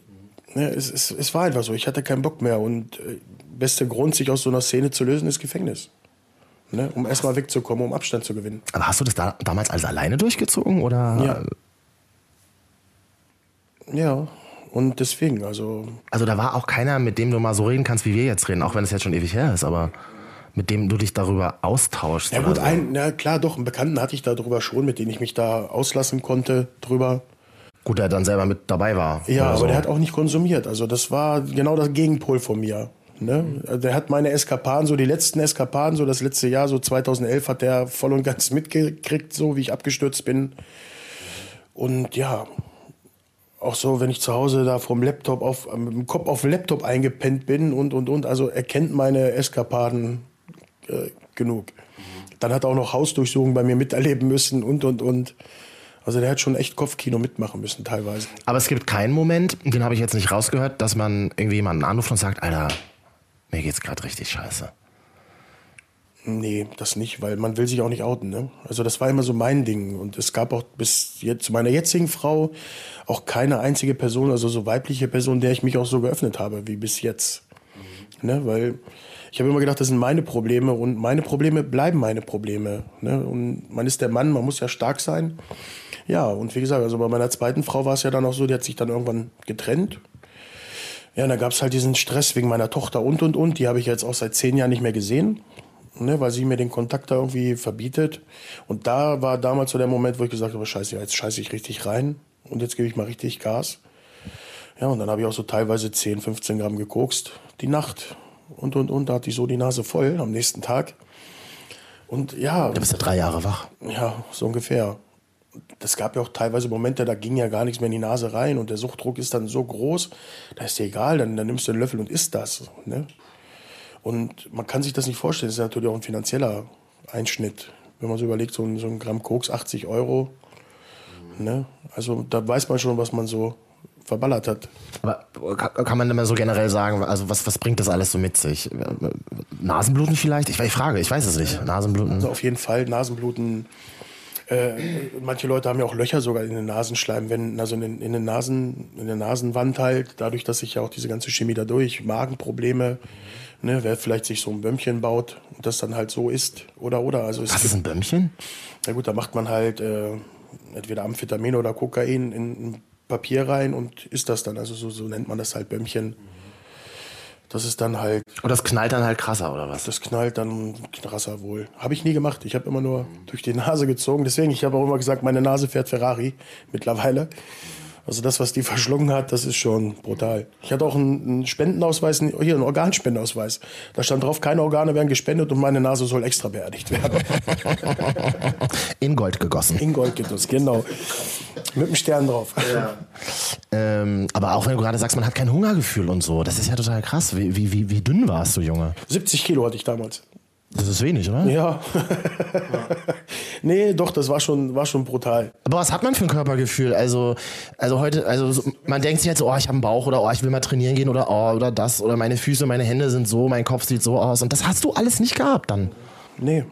Speaker 3: Ne, es, es, es war einfach so. Ich hatte keinen Bock mehr. Und äh, bester Grund, sich aus so einer Szene zu lösen, ist Gefängnis. Ne, um erstmal wegzukommen, um Abstand zu gewinnen.
Speaker 2: Aber hast du das da, damals alles alleine durchgezogen oder?
Speaker 3: Ja. Ja. Und deswegen, also
Speaker 2: Also da war auch keiner, mit dem du mal so reden kannst, wie wir jetzt reden, auch wenn es jetzt schon ewig her ist, aber mit dem du dich darüber austauschst.
Speaker 3: Ja gut,
Speaker 2: so.
Speaker 3: ein, na klar, doch, einen Bekannten hatte ich da drüber schon, mit dem ich mich da auslassen konnte drüber.
Speaker 2: Gut, der dann selber mit dabei war.
Speaker 3: Ja, aber
Speaker 2: so.
Speaker 3: der hat auch nicht konsumiert. Also das war genau das Gegenpol von mir. Ne? Der hat meine Eskapaden, so die letzten Eskapaden, so das letzte Jahr, so 2011, hat der voll und ganz mitgekriegt, so wie ich abgestürzt bin. Und ja, auch so, wenn ich zu Hause da vom Laptop auf, mit dem Kopf auf dem Laptop eingepennt bin und, und, und. Also er kennt meine Eskapaden äh, genug. Dann hat er auch noch Hausdurchsuchungen bei mir miterleben müssen und, und, und. Also der hat schon echt Kopfkino mitmachen müssen teilweise.
Speaker 2: Aber es gibt keinen Moment, den habe ich jetzt nicht rausgehört, dass man irgendwie jemanden anruft und sagt, Alter, mir geht's gerade richtig scheiße.
Speaker 3: Nee, das nicht, weil man will sich auch nicht outen. Ne? Also das war immer so mein Ding. Und es gab auch bis jetzt zu meiner jetzigen Frau auch keine einzige Person, also so weibliche Person, der ich mich auch so geöffnet habe wie bis jetzt. Ne? Weil ich habe immer gedacht, das sind meine Probleme und meine Probleme bleiben meine Probleme. Ne? Und man ist der Mann, man muss ja stark sein. Ja, und wie gesagt, also bei meiner zweiten Frau war es ja dann auch so, die hat sich dann irgendwann getrennt. Ja, und da gab es halt diesen Stress wegen meiner Tochter und und und. Die habe ich jetzt auch seit zehn Jahren nicht mehr gesehen, ne, weil sie mir den Kontakt da irgendwie verbietet. Und da war damals so der Moment, wo ich gesagt habe, scheiße, jetzt scheiße ich richtig rein und jetzt gebe ich mal richtig Gas. Ja, und dann habe ich auch so teilweise 10, 15 Gramm gekokst die Nacht und und und. Da hatte ich so die Nase voll am nächsten Tag. Und ja,
Speaker 2: Da bist du drei Jahre wach.
Speaker 3: ja, so ungefähr. Das gab ja auch teilweise Momente, da ging ja gar nichts mehr in die Nase rein und der Suchtdruck ist dann so groß, da ist dir egal, dann, dann nimmst du einen Löffel und isst das. Ne? Und man kann sich das nicht vorstellen, das ist natürlich auch ein finanzieller Einschnitt. Wenn man so überlegt, so ein, so ein Gramm Koks, 80 Euro. Ne? Also da weiß man schon, was man so verballert hat.
Speaker 2: Aber kann man immer so generell sagen, also was, was bringt das alles so mit sich? Nasenbluten vielleicht? Ich, ich frage, ich weiß es nicht. Nasenbluten.
Speaker 3: Also auf jeden Fall Nasenbluten. Äh, manche Leute haben ja auch Löcher sogar in den Nasenschleim, wenn, also in, den, in, den Nasen, in der Nasenwand halt, dadurch, dass sich ja auch diese ganze Chemie dadurch, Magenprobleme, ne, wer vielleicht sich so ein Bömmchen baut und das dann halt so ist, oder, oder. Also es
Speaker 2: Was ist
Speaker 3: gibt-
Speaker 2: ein Bömmchen?
Speaker 3: Na gut, da macht man halt äh, entweder Amphetamin oder Kokain in ein Papier rein und isst das dann. Also so, so nennt man das halt Bömmchen. Das ist dann halt,
Speaker 2: Und das knallt dann halt krasser, oder was?
Speaker 3: das knallt dann krasser wohl. Habe ich nie gemacht. Ich habe immer nur durch die Nase gezogen. Deswegen, ich habe auch immer gesagt, meine Nase fährt Ferrari mittlerweile. Also das, was die verschlungen hat, das ist schon brutal. Ich hatte auch einen, Spendenausweis, hier einen Organspendenausweis. Da stand drauf, keine Organe werden gespendet und meine Nase soll extra beerdigt werden.
Speaker 2: In Gold gegossen.
Speaker 3: In Gold gibt es, genau. Mit einem Stern drauf.
Speaker 2: Ähm, aber auch wenn du gerade sagst, man hat kein Hungergefühl und so, das ist ja total krass. Wie, wie, wie, wie dünn warst du, Junge?
Speaker 3: 70 Kilo hatte ich damals.
Speaker 2: Das ist wenig, oder?
Speaker 3: Ja. nee, doch, das war schon, war schon brutal.
Speaker 2: Aber was hat man für ein Körpergefühl? Also, also heute, also so, man denkt sich jetzt so, oh, ich habe einen Bauch oder oh, ich will mal trainieren gehen oder oh, oder das oder meine Füße, meine Hände sind so, mein Kopf sieht so aus und das hast du alles nicht gehabt dann.
Speaker 3: Nee.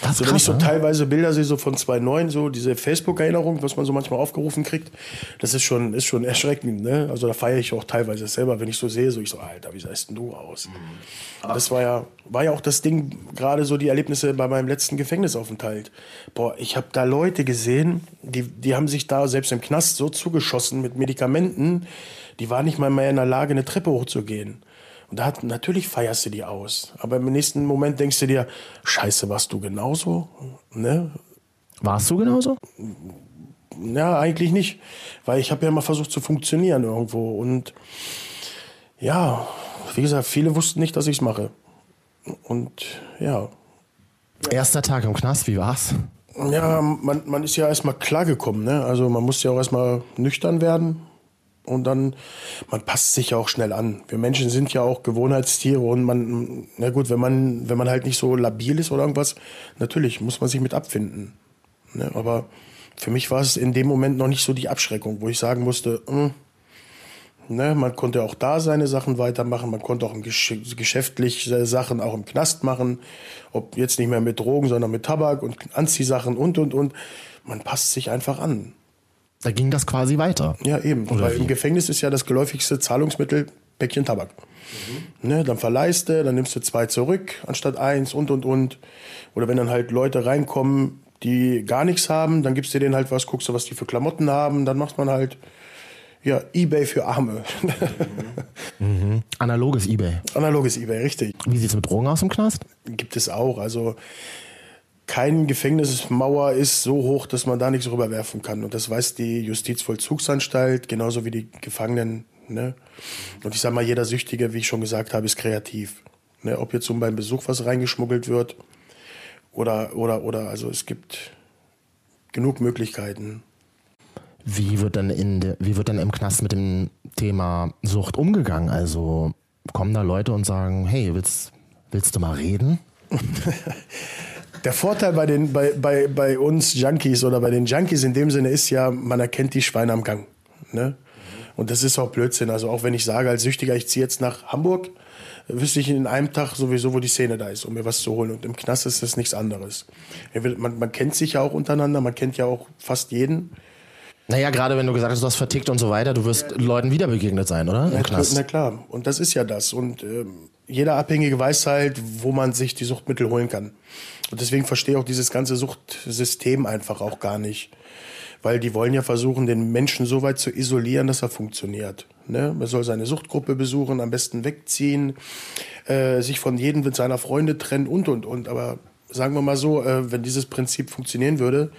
Speaker 2: Das
Speaker 3: So, wenn ich so
Speaker 2: ne?
Speaker 3: teilweise Bilder sehe, so von 2.9, so diese Facebook-Erinnerung, was man so manchmal aufgerufen kriegt, das ist schon, ist schon erschreckend. Ne? Also da feiere ich auch teilweise selber, wenn ich so sehe, so ich so, Alter, wie sahst denn du aus? Das war ja, war ja auch das Ding, gerade so die Erlebnisse bei meinem letzten Gefängnisaufenthalt. Boah, ich habe da Leute gesehen, die, die haben sich da selbst im Knast so zugeschossen mit Medikamenten, die waren nicht mal mehr in der Lage, eine Treppe hochzugehen. Und da hat, natürlich feierst du die aus. Aber im nächsten Moment denkst du dir, scheiße, warst du genauso? Ne?
Speaker 2: Warst du genauso?
Speaker 3: Ja, eigentlich nicht. Weil ich habe ja immer versucht zu funktionieren irgendwo. Und ja, wie gesagt, viele wussten nicht, dass ich es mache. Und ja.
Speaker 2: Erster Tag im Knast, wie war's?
Speaker 3: Ja, man, man ist ja erstmal klargekommen. Ne? Also man muss ja auch erstmal nüchtern werden. Und dann, man passt sich auch schnell an. Wir Menschen sind ja auch Gewohnheitstiere und man, na gut, wenn man, wenn man halt nicht so labil ist oder irgendwas, natürlich muss man sich mit abfinden. Ne? Aber für mich war es in dem Moment noch nicht so die Abschreckung, wo ich sagen musste, hm, ne, man konnte auch da seine Sachen weitermachen, man konnte auch im Gesch geschäftliche Sachen auch im Knast machen, ob jetzt nicht mehr mit Drogen, sondern mit Tabak und Anziehsachen und und und. Man passt sich einfach an.
Speaker 2: Da ging das quasi weiter.
Speaker 3: Ja, eben.
Speaker 2: Oder
Speaker 3: Weil
Speaker 2: wie?
Speaker 3: im Gefängnis ist ja das geläufigste Zahlungsmittel Päckchen Tabak. Ne, dann verleihst du, dann nimmst du zwei zurück anstatt eins und und und. Oder wenn dann halt Leute reinkommen, die gar nichts haben, dann gibst du denen halt was, guckst du, was die für Klamotten haben, dann macht man halt ja Ebay für Arme.
Speaker 2: Analoges Ebay.
Speaker 3: Analoges Ebay, richtig.
Speaker 2: Wie sieht's mit Drogen aus im Knast?
Speaker 3: Gibt es auch. Also kein Gefängnismauer ist so hoch, dass man da nichts rüberwerfen kann. Und das weiß die Justizvollzugsanstalt, genauso wie die Gefangenen. Ne? Und ich sag mal, jeder Süchtige, wie ich schon gesagt habe, ist kreativ. Ne? Ob jetzt so beim Besuch was reingeschmuggelt wird oder, oder, oder, also es gibt genug Möglichkeiten.
Speaker 2: Wie wird dann in de, wie wird dann im Knast mit dem Thema Sucht umgegangen? Also kommen da Leute und sagen, hey, willst, willst du mal reden?
Speaker 3: Der Vorteil bei, den, bei, bei, bei uns Junkies oder bei den Junkies in dem Sinne ist ja, man erkennt die Schweine am Gang. Ne? Und das ist auch Blödsinn. Also auch wenn ich sage als Süchtiger, ich ziehe jetzt nach Hamburg, wüsste ich in einem Tag sowieso, wo die Szene da ist, um mir was zu holen. Und im Knast ist das nichts anderes. Man, man kennt sich ja auch untereinander, man kennt ja auch fast jeden.
Speaker 2: Naja, gerade wenn du gesagt hast, du hast vertickt und so weiter, du wirst Leuten wieder begegnet sein, oder? Im
Speaker 3: Na, na klar, und das ist ja das. Und ähm, jeder Abhängige weiß halt, wo man sich die Suchtmittel holen kann. Und deswegen verstehe ich auch dieses ganze Suchtsystem einfach auch gar nicht. Weil die wollen ja versuchen, den Menschen so weit zu isolieren, dass er funktioniert. Ne? Man soll seine Suchtgruppe besuchen, am besten wegziehen, äh, sich von jedem mit seiner Freunde trennen und, und, und. Aber sagen wir mal so, äh, wenn dieses Prinzip funktionieren würde,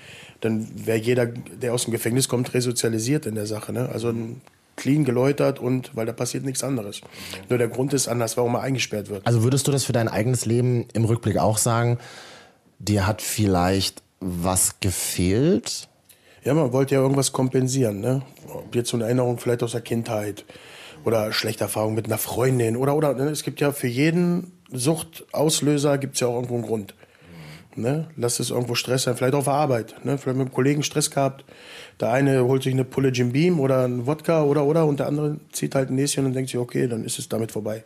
Speaker 3: dann wäre jeder, der aus dem Gefängnis kommt, resozialisiert in der Sache. Ne? Also ein clean geläutert und weil da passiert nichts anderes. Nur der Grund ist anders, warum er eingesperrt wird.
Speaker 2: Also würdest du das für dein eigenes Leben im Rückblick auch sagen, dir hat vielleicht was gefehlt?
Speaker 3: Ja, man wollte ja irgendwas kompensieren. Ne? Ob jetzt so eine Erinnerung vielleicht aus der Kindheit oder schlechte Erfahrung mit einer Freundin oder oder ne? es gibt ja für jeden Suchtauslöser gibt es ja auch irgendwo einen Grund. Ne? Lass es irgendwo Stress sein, vielleicht auf der Arbeit. Ne? Vielleicht mit einem Kollegen Stress gehabt. Der eine holt sich eine Pulle Jim Beam oder einen Wodka oder oder und der andere zieht halt ein Näschen und denkt sich, okay, dann ist es damit vorbei.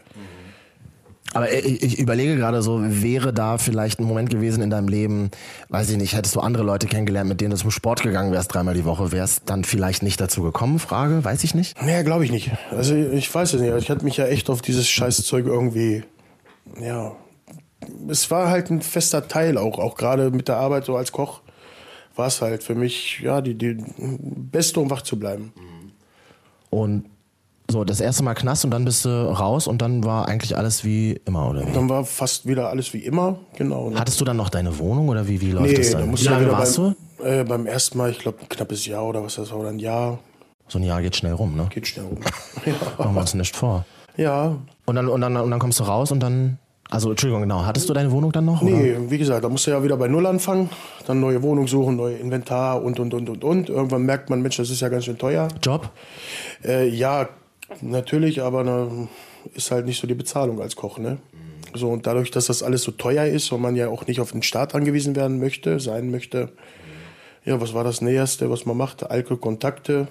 Speaker 2: Aber ich, ich überlege gerade so, wäre da vielleicht ein Moment gewesen in deinem Leben, weiß ich nicht, hättest du andere Leute kennengelernt, mit denen du zum Sport gegangen wärst dreimal die Woche, wärst dann vielleicht nicht dazu gekommen? Frage, weiß ich nicht.
Speaker 3: Nee, glaube ich nicht. Also ich weiß es nicht. Ich hatte mich ja echt auf dieses Scheißzeug irgendwie, ja, es war halt ein fester Teil auch, auch gerade mit der Arbeit so als Koch war es halt für mich, ja, die, die Beste, um wach zu bleiben.
Speaker 2: Und so, das erste Mal Knast und dann bist du raus und dann war eigentlich alles wie immer, oder wie?
Speaker 3: Dann war fast wieder alles wie immer, genau.
Speaker 2: Hattest du dann noch deine Wohnung oder wie, wie läuft
Speaker 3: nee,
Speaker 2: das dann?
Speaker 3: dann
Speaker 2: Wie
Speaker 3: du ja
Speaker 2: lange warst du?
Speaker 3: beim, äh, beim ersten Mal, ich glaube, ein knappes Jahr oder was das war, oder ein Jahr,
Speaker 2: So ein Jahr geht schnell rum, ne?
Speaker 3: geht schnell rum.
Speaker 2: Machen wir uns nicht vor.
Speaker 3: ja,
Speaker 2: Und dann, und, dann, und dann kommst du raus und dann, also Entschuldigung, genau, hattest du deine Wohnung dann noch?
Speaker 3: nee, wie gesagt, da musst du ja wieder bei Null anfangen, dann neue Wohnung suchen, neue Inventar und, und, und, und, und. Irgendwann merkt man, Mensch, das ist ja ganz schön teuer.
Speaker 2: Oder? Job?
Speaker 3: Äh, ja, natürlich, aber ne, ist halt nicht so die Bezahlung als Koch, ne? So, und dadurch, dass das alles so teuer ist und man ja auch nicht auf den Staat angewiesen werden möchte, sein möchte, ja, was war das Näherste, was man macht? Alkoholkontakte,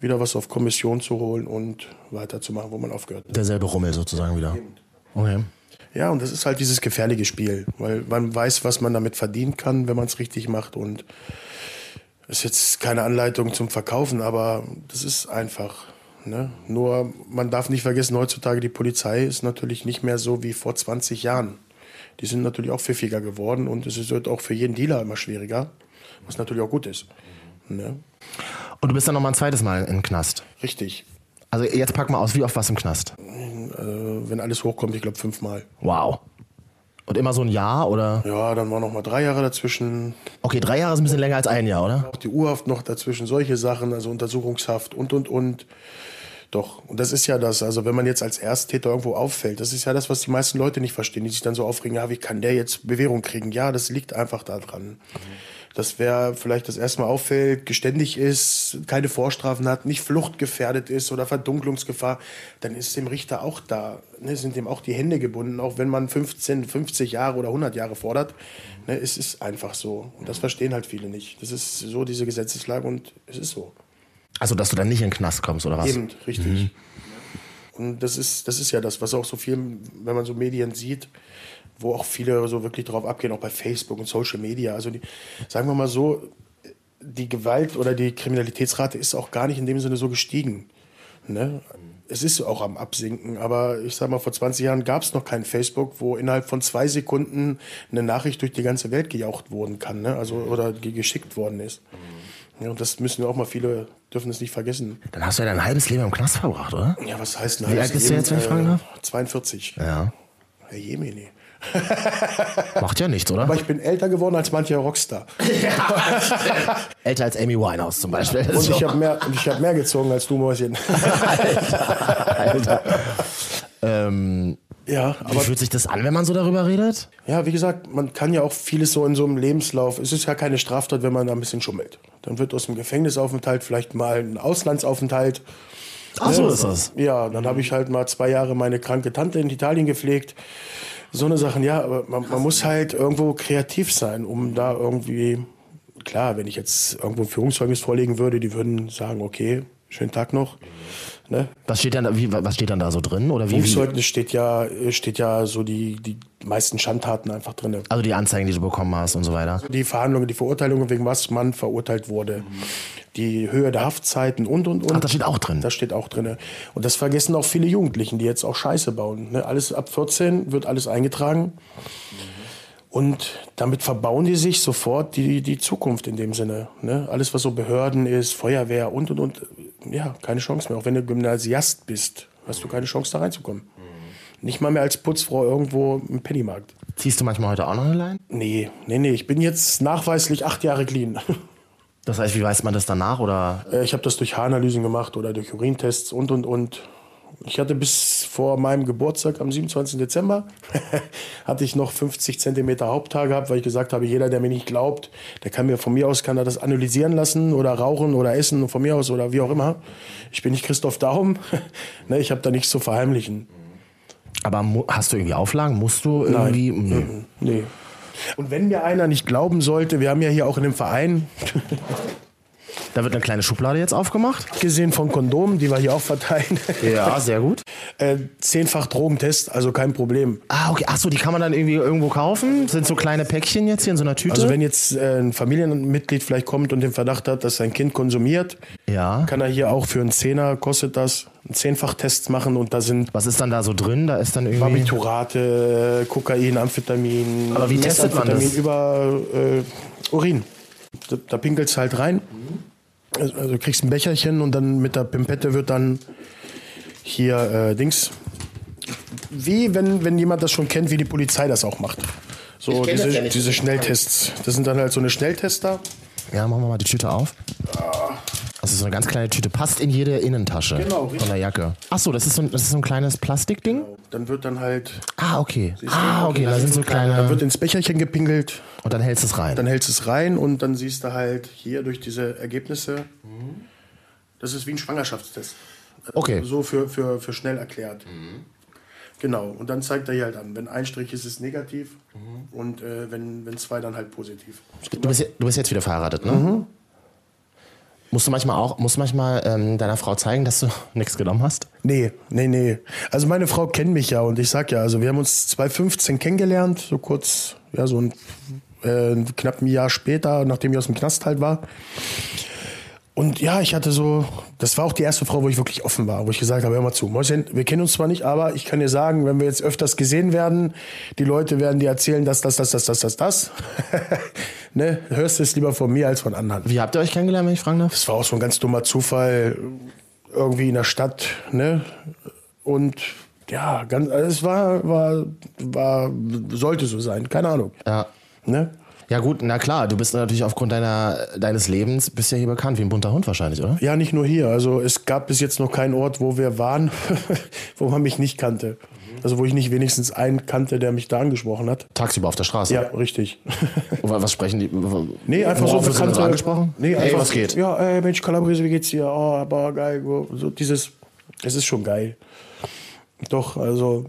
Speaker 3: wieder was auf Kommission zu holen und weiterzumachen, wo man aufgehört hat.
Speaker 2: Derselbe Rummel sozusagen wieder. Okay.
Speaker 3: Ja, und das ist halt dieses gefährliche Spiel, weil man weiß, was man damit verdienen kann, wenn man es richtig macht. Und ist jetzt keine Anleitung zum Verkaufen, aber das ist einfach. Ne? Nur man darf nicht vergessen, heutzutage die Polizei ist natürlich nicht mehr so wie vor 20 Jahren. Die sind natürlich auch pfiffiger geworden und es wird auch für jeden Dealer immer schwieriger, was natürlich auch gut ist. Ne?
Speaker 2: Und du bist dann noch mal ein zweites Mal im Knast.
Speaker 3: Richtig.
Speaker 2: Also jetzt pack mal aus, wie oft warst du im Knast?
Speaker 3: Äh, wenn alles hochkommt, ich glaube fünfmal.
Speaker 2: Wow. Und immer so ein Jahr oder?
Speaker 3: Ja, dann waren noch mal drei Jahre dazwischen.
Speaker 2: Okay, drei Jahre ist ein bisschen länger als ein Jahr, oder?
Speaker 3: Auch die Urhaft noch dazwischen, solche Sachen, also Untersuchungshaft und, und, und. Doch, und das ist ja das, also wenn man jetzt als Ersttäter irgendwo auffällt, das ist ja das, was die meisten Leute nicht verstehen, die sich dann so aufregen, ja, wie kann der jetzt Bewährung kriegen? Ja, das liegt einfach daran. Dass wer vielleicht das erste Mal auffällt, geständig ist, keine Vorstrafen hat, nicht fluchtgefährdet ist oder Verdunklungsgefahr, dann ist dem Richter auch da, ne, sind dem auch die Hände gebunden, auch wenn man 15, 50 Jahre oder 100 Jahre fordert. Ne, es ist einfach so. Und das verstehen halt viele nicht. Das ist so diese Gesetzeslage und es ist so.
Speaker 2: Also, dass du dann nicht in den Knast kommst, oder was?
Speaker 3: Eben, richtig. Und das ist, das ist ja das, was auch so viel, wenn man so Medien sieht, wo auch viele so wirklich drauf abgehen, auch bei Facebook und Social Media. Also die, sagen wir mal so, die Gewalt oder die Kriminalitätsrate ist auch gar nicht in dem Sinne so gestiegen. Ne? Es ist auch am Absinken, aber ich sag mal, vor 20 Jahren gab es noch kein Facebook, wo innerhalb von zwei Sekunden eine Nachricht durch die ganze Welt gejaucht worden kann, ne? also oder ge- geschickt worden ist. Ja, und das müssen wir auch mal viele, dürfen es nicht vergessen.
Speaker 2: Dann hast du ja dein halbes Leben im Knast verbracht, oder?
Speaker 3: Ja, was heißt ein
Speaker 2: Wie
Speaker 3: halbes
Speaker 2: alt bist du
Speaker 3: Leben?
Speaker 2: jetzt, wenn ich fragen darf?
Speaker 3: Äh, 42.
Speaker 2: Ja.
Speaker 3: Herr Jemini.
Speaker 2: Macht ja nichts, oder?
Speaker 3: Aber ich bin älter geworden als mancher Rockstar.
Speaker 2: Älter als Amy Winehouse zum Beispiel.
Speaker 3: Und
Speaker 2: So.
Speaker 3: ich habe mehr, ich hab mehr gezogen als du, Mäuschen.
Speaker 2: Alter. ähm,
Speaker 3: ja,
Speaker 2: wie
Speaker 3: aber
Speaker 2: fühlt sich das an, wenn man so darüber redet?
Speaker 3: ja, wie gesagt, man kann ja auch vieles so in so einem Lebenslauf. Es ist ja keine Straftat, wenn man da ein bisschen schummelt. Dann wird aus dem Gefängnisaufenthalt vielleicht mal ein Auslandsaufenthalt.
Speaker 2: Ach, so ist das.
Speaker 3: Ja, dann habe ich halt mal zwei Jahre meine kranke Tante in Italien gepflegt. So eine Sachen, ja, aber man, man muss halt irgendwo kreativ sein, um da irgendwie, klar, wenn ich jetzt irgendwo ein Führungszeugnis vorlegen würde, die würden sagen, okay, schönen Tag noch. Ne?
Speaker 2: Was steht, dann, da- wie, was steht dann da so drin? Oder wie,
Speaker 3: Führungszeugnis steht ja, steht ja so die, die meisten Schandtaten einfach drin.
Speaker 2: also die Anzeigen, die du bekommen hast und so weiter.
Speaker 3: Die Verhandlungen, die Verurteilungen, wegen was man verurteilt wurde. Die Höhe der Haftzeiten und, und, und.
Speaker 2: Ach, das steht auch drin.
Speaker 3: Das steht auch drin. Und das vergessen auch viele Jugendlichen, die jetzt auch Scheiße bauen. Ne? Alles ab 14 wird alles eingetragen. Und damit verbauen die sich sofort die, die Zukunft in dem Sinne. Ne? Alles, was so Behörden ist, Feuerwehr und, und, und. Ja, keine Chance mehr. Auch wenn du Gymnasiast bist, hast du keine Chance da reinzukommen. Nicht mal mehr als Putzfrau irgendwo im Pennymarkt.
Speaker 2: Ziehst du manchmal heute auch noch eine Line?
Speaker 3: Nee, nee, nee. Ich bin jetzt nachweislich acht Jahre clean.
Speaker 2: Das heißt, wie weiß man das danach? Oder
Speaker 3: Äh, Ich habe das durch Haaranalysen gemacht oder durch Urintests und, und, und. Ich hatte bis vor meinem Geburtstag am 27. Dezember, hatte ich noch 50 Zentimeter Haupthaar gehabt, weil ich gesagt habe, jeder, der mir nicht glaubt, der kann mir von mir aus, kann er das analysieren lassen oder rauchen oder essen von mir aus oder wie auch immer. Ich bin nicht Christoph Daum, ne, ich habe da nichts zu verheimlichen.
Speaker 2: aber hast du irgendwie Auflagen? Musst du irgendwie? Nee.
Speaker 3: Mhm. Nee. Und wenn mir einer nicht glauben sollte, wir haben ja hier auch in dem Verein,
Speaker 2: Da wird eine kleine Schublade jetzt aufgemacht.
Speaker 3: gesehen von Kondomen, die wir hier auch verteilen,
Speaker 2: Ja, sehr gut.
Speaker 3: äh, zehnfach Drogentest, also kein Problem.
Speaker 2: Ah, okay. Achso, die kann man dann irgendwie irgendwo kaufen? Sind so kleine Päckchen jetzt hier in so einer Tüte?
Speaker 3: Also wenn jetzt äh, ein Familienmitglied vielleicht kommt und den Verdacht hat, dass sein Kind konsumiert,
Speaker 2: ja.
Speaker 3: kann er hier auch für einen Zehner, kostet das, einen Zehnfachtest machen und da sind
Speaker 2: Was ist dann da so drin? Da ist dann irgendwie.
Speaker 3: Barbiturate, Kokain, Amphetamin,
Speaker 2: Aber wie testet man das?
Speaker 3: über äh, Urin. Da, da pinkelst halt rein. Also, also du kriegst ein Becherchen und dann mit der Pimpette wird dann hier äh, Dings. Wie wenn, wenn jemand das schon kennt, wie die Polizei das auch macht. So
Speaker 2: Ich kenn das
Speaker 3: diese,
Speaker 2: ja nicht.
Speaker 3: diese Schnelltests. Das sind dann halt so eine Schnelltester.
Speaker 2: Ja, machen wir mal die Tüte auf. Das ist so eine ganz kleine Tüte. Passt in jede Innentasche
Speaker 3: Genau, richtig.
Speaker 2: von der Jacke. Achso, das ist so ein, das ist so ein kleines Plastikding?
Speaker 3: Dann wird dann halt.
Speaker 2: Ah, okay. Ah, okay, da sind so
Speaker 3: Dann
Speaker 2: kleine.
Speaker 3: wird ins Becherchen gepinkelt.
Speaker 2: Und dann hältst du es rein.
Speaker 3: Dann hältst du es rein und dann siehst du halt hier durch diese Ergebnisse, das ist wie ein Schwangerschaftstest.
Speaker 2: Okay.
Speaker 3: So für, für, für schnell erklärt. Genau, und dann zeigt er hier halt an, wenn ein Strich ist, ist es negativ und äh, wenn, wenn zwei, dann halt positiv.
Speaker 2: Du bist, du bist jetzt wieder verheiratet, ne? Musst du manchmal auch, musst manchmal ähm, deiner Frau zeigen, dass du nichts genommen hast?
Speaker 3: Nee, nee, nee. Also meine Frau kennt mich ja und ich sag ja, also wir haben uns 2015 kennengelernt, so kurz, ja, so ein äh, knapp ein Jahr später, nachdem ich aus dem Knast halt war. Und ja, ich hatte so, das war auch die erste Frau, wo ich wirklich offen war, wo ich gesagt habe, hör mal zu, Mäuschen, wir kennen uns zwar nicht, aber ich kann dir sagen, wenn wir jetzt öfters gesehen werden, die Leute werden dir erzählen, das, das, das, das, das, das, das. ne? Hörst du es lieber von mir als von anderen.
Speaker 2: Wie habt ihr euch kennengelernt, wenn ich fragen darf?
Speaker 3: Das war auch so ein ganz dummer Zufall, irgendwie in der Stadt, ne? Und ja, ganz, also es war, war, war, sollte so sein, keine Ahnung.
Speaker 2: Ja.
Speaker 3: Ne?
Speaker 2: Ja gut, na klar, du bist natürlich aufgrund deiner, deines Lebens, bist ja hier bekannt wie ein bunter Hund wahrscheinlich, oder?
Speaker 3: Ja, nicht nur hier. Also es gab bis jetzt noch keinen Ort, wo wir waren, wo man mich nicht kannte. Also wo ich nicht wenigstens einen kannte, der mich da angesprochen hat.
Speaker 2: Tagsüber auf der Straße.
Speaker 3: Ja, richtig.
Speaker 2: Wa- Was sprechen die?
Speaker 3: Nee, einfach so
Speaker 2: Worauf so angesprochen?
Speaker 3: Nee, einfach,
Speaker 2: was geht?
Speaker 3: Ja, ey, Mensch, Calabrese, wie geht's dir? Oh, aber geil. So dieses, es ist schon geil. Doch, also,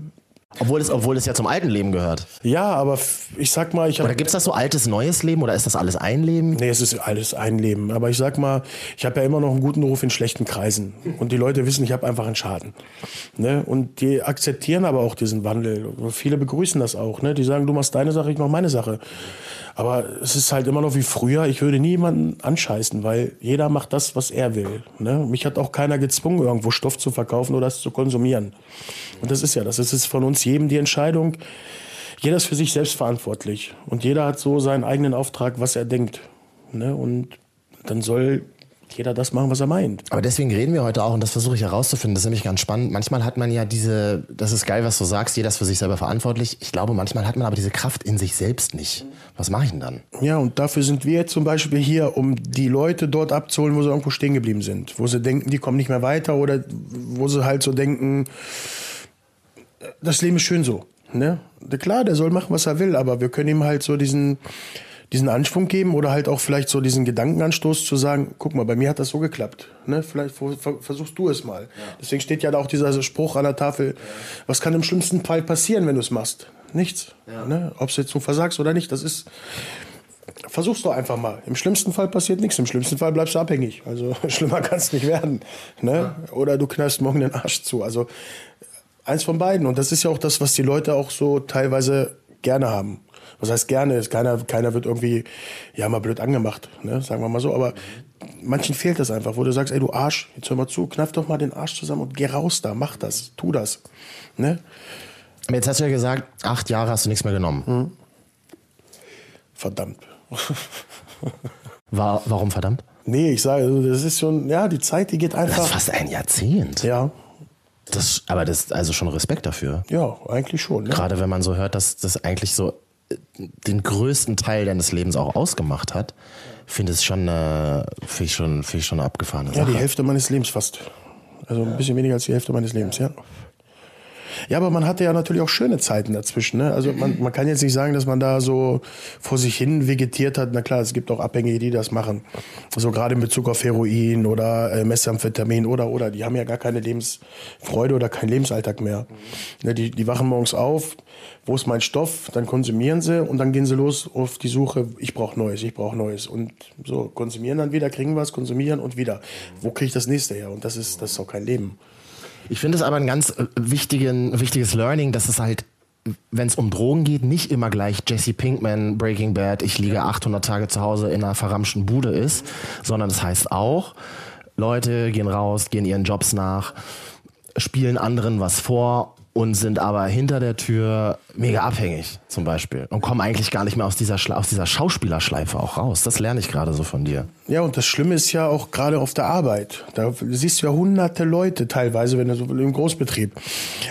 Speaker 2: Obwohl es, obwohl es ja zum alten Leben gehört.
Speaker 3: ja, aber ich sag mal, ich
Speaker 2: Oder
Speaker 3: habe
Speaker 2: gibt es das so altes, neues Leben oder ist das alles ein Leben?
Speaker 3: Nee, es ist alles ein Leben. Aber ich sag mal, ich habe ja immer noch einen guten Ruf in schlechten Kreisen. Und die Leute wissen, ich habe einfach einen Schaden. Ne? Und die akzeptieren aber auch diesen Wandel. Und viele begrüßen das auch. Ne? Die sagen, du machst deine Sache, ich mach meine Sache. Aber es ist halt immer noch wie früher. Ich würde niemanden anscheißen, weil jeder macht das, was er will. Ne? Mich hat auch keiner gezwungen, irgendwo Stoff zu verkaufen oder es zu konsumieren. Und das ist ja das. Es ist von uns jedem die Entscheidung. Jeder ist für sich selbst verantwortlich. Und jeder hat so seinen eigenen Auftrag, was er denkt. Ne? Und dann soll jeder das machen, was er meint.
Speaker 2: Aber deswegen reden wir heute auch und das versuche ich herauszufinden. Das ist nämlich ganz spannend. Manchmal hat man ja diese, das ist geil, was du sagst, jeder ist für sich selber verantwortlich. Ich glaube, manchmal hat man aber diese Kraft in sich selbst nicht. Was mache ich denn dann?
Speaker 3: Ja, und dafür sind wir jetzt zum Beispiel hier, um die Leute dort abzuholen, wo sie irgendwo stehen geblieben sind. Wo sie denken, die kommen nicht mehr weiter oder wo sie halt so denken, das Leben ist schön so. Ne? Klar, der soll machen, was er will, aber wir können ihm halt so diesen, diesen Anschwung geben oder halt auch vielleicht so diesen Gedankenanstoß zu sagen, guck mal, bei mir hat das so geklappt. Ne? Vielleicht ver- ver- versuchst du es mal. Deswegen steht ja da auch dieser Spruch an der Tafel, was kann im schlimmsten Fall passieren, wenn du es machst? Nichts. Ne? Ob du jetzt so versagst oder nicht, das ist, versuch's doch einfach mal. Im schlimmsten Fall passiert nichts. Im schlimmsten Fall bleibst du abhängig. Also schlimmer kann es nicht werden. Ne? Oder du knallst morgen den Arsch zu. Also eins von beiden. Und das ist ja auch das, was die Leute auch so teilweise gerne haben. Was heißt gerne? Ist Keiner, keiner wird irgendwie, ja, mal blöd angemacht, ne? sagen wir mal so. Aber manchen fehlt das einfach, wo du sagst, ey, du Arsch, jetzt hör mal zu, kneif doch mal den Arsch zusammen und geh raus da, mach das, tu das. Ne?
Speaker 2: Jetzt hast du ja gesagt, acht Jahre hast du nichts mehr genommen.
Speaker 3: Verdammt.
Speaker 2: War, warum verdammt?
Speaker 3: Nee, ich sage, das ist schon, ja, die Zeit, die geht
Speaker 2: Das ist
Speaker 3: einfach.
Speaker 2: fast ein Jahrzehnt.
Speaker 3: Ja,
Speaker 2: Das, aber das ist also schon Respekt dafür.
Speaker 3: ja, eigentlich schon. Ne?
Speaker 2: Gerade wenn man so hört, dass das eigentlich so den größten Teil deines Lebens auch ausgemacht hat, finde ich schon, äh, ich schon, ich schon eine abgefahrene
Speaker 3: Ja,
Speaker 2: Sache.
Speaker 3: die Hälfte meines Lebens fast. Also ein bisschen weniger als die Hälfte meines Lebens, ja. Ja, aber man hatte ja natürlich auch schöne Zeiten dazwischen. Ne? Also man, man kann jetzt nicht sagen, dass man da so vor sich hin vegetiert hat. Na klar, es gibt auch Abhängige, die das machen. So gerade in Bezug auf Heroin oder äh, Methamphetamin oder oder. Die haben ja gar keine Lebensfreude oder keinen Lebensalltag mehr. Ne, die, die wachen morgens auf, wo ist mein Stoff? Dann konsumieren sie und dann gehen sie los auf die Suche, ich brauche Neues, ich brauche Neues. Und so konsumieren dann wieder, kriegen was, konsumieren und wieder. Wo kriege ich das nächste her? Und das ist, das ist auch kein Leben.
Speaker 2: Ich finde es aber ein ganz äh, wichtigen, wichtiges Learning, dass es halt wenn es um Drogen geht, nicht immer gleich Jesse Pinkman, Breaking Bad, ich liege 800 Tage zu Hause in einer verramschten Bude ist, sondern das heißt auch, Leute gehen raus, gehen ihren Jobs nach, spielen anderen was vor und sind aber hinter der Tür mega abhängig zum Beispiel und kommen eigentlich gar nicht mehr aus dieser, Schla aus dieser Schauspielerschleife auch raus. Das lerne ich gerade so von dir.
Speaker 3: Ja, und das Schlimme ist ja auch gerade auf der Arbeit. Da siehst du ja hunderte Leute teilweise, wenn du so im Großbetrieb.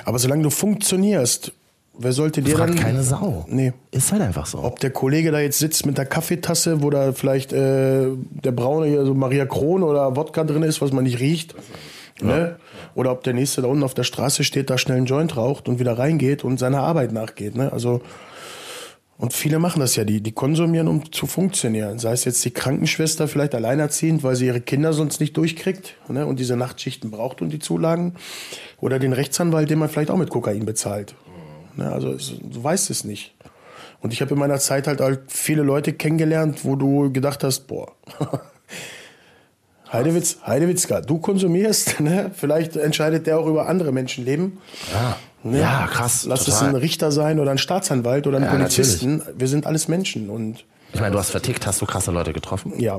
Speaker 3: Aber solange du funktionierst, wer sollte dir
Speaker 2: Fragt
Speaker 3: dann...
Speaker 2: keine Sau.
Speaker 3: Nee.
Speaker 2: Ist halt einfach so.
Speaker 3: Ob der Kollege da jetzt sitzt mit der Kaffeetasse, wo da vielleicht äh, der braune hier so Maria Kron oder Wodka drin ist, was man nicht riecht. Ne? Oder ob der nächste da unten auf der Straße steht, da schnell einen Joint raucht und wieder reingeht und seiner Arbeit nachgeht. Ne? Also und viele machen das ja, die, die konsumieren, um zu funktionieren. Sei es jetzt die Krankenschwester vielleicht alleinerziehend, weil sie ihre Kinder sonst nicht durchkriegt ne, und diese Nachtschichten braucht und die Zulagen. Oder den Rechtsanwalt, den man vielleicht auch mit Kokain bezahlt. Ne, also es, du weißt es nicht. Und ich habe in meiner Zeit halt, halt viele Leute kennengelernt, wo du gedacht hast, boah, Heidewitz, Heidewitzka, du konsumierst, ne? vielleicht entscheidet der auch über andere Menschenleben.
Speaker 2: Ja,
Speaker 3: Ne?
Speaker 2: ja krass.
Speaker 3: Lass
Speaker 2: total.
Speaker 3: es ein Richter sein oder ein Staatsanwalt oder ein
Speaker 2: Ja,
Speaker 3: Polizisten. Wir sind alles Menschen und
Speaker 2: Ich meine, du hast vertickt, hast du krasse Leute getroffen?
Speaker 3: ja.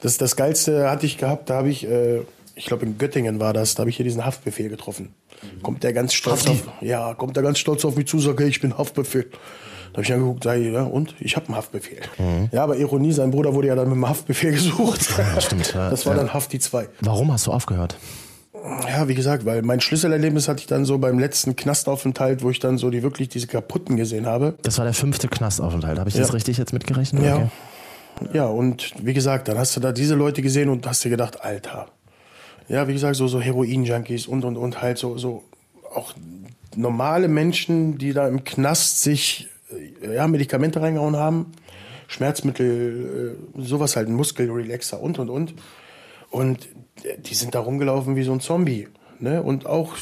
Speaker 3: Das, das Geilste hatte ich gehabt, da habe ich, äh, ich glaube in Göttingen war das, da habe ich hier diesen Haftbefehl getroffen. Kommt der ganz stolz
Speaker 2: Hafti?
Speaker 3: auf, ja, kommt der ganz stolz auf mich zu, sagt, hey, ich bin Haftbefehl. Da habe ich angeguckt, sag ich, ja, und? Ich habe einen Haftbefehl. Ja, aber Ironie, sein Bruder wurde ja dann mit dem Haftbefehl gesucht.
Speaker 2: Ja, stimmt, ja,
Speaker 3: das war dann Hafti 2.
Speaker 2: Warum hast du aufgehört?
Speaker 3: Ja, wie gesagt, weil mein Schlüsselerlebnis hatte ich dann so beim letzten Knastaufenthalt, wo ich dann so die wirklich diese kaputten gesehen habe.
Speaker 2: Das war der fünfte Knastaufenthalt. Habe ich
Speaker 3: Ja.
Speaker 2: das richtig jetzt mitgerechnet?
Speaker 3: Ja.
Speaker 2: Okay.
Speaker 3: Ja, und wie gesagt, dann hast du da diese Leute gesehen und hast dir gedacht, Alter. Ja, wie gesagt, so, so Heroin-Junkies und, und, und halt so, so auch normale Menschen, die da im Knast sich ja, Medikamente reingehauen haben, Schmerzmittel, äh, sowas halt, Muskelrelaxer und, und, und. Und die sind da rumgelaufen wie so ein Zombie. Ne? Und auch,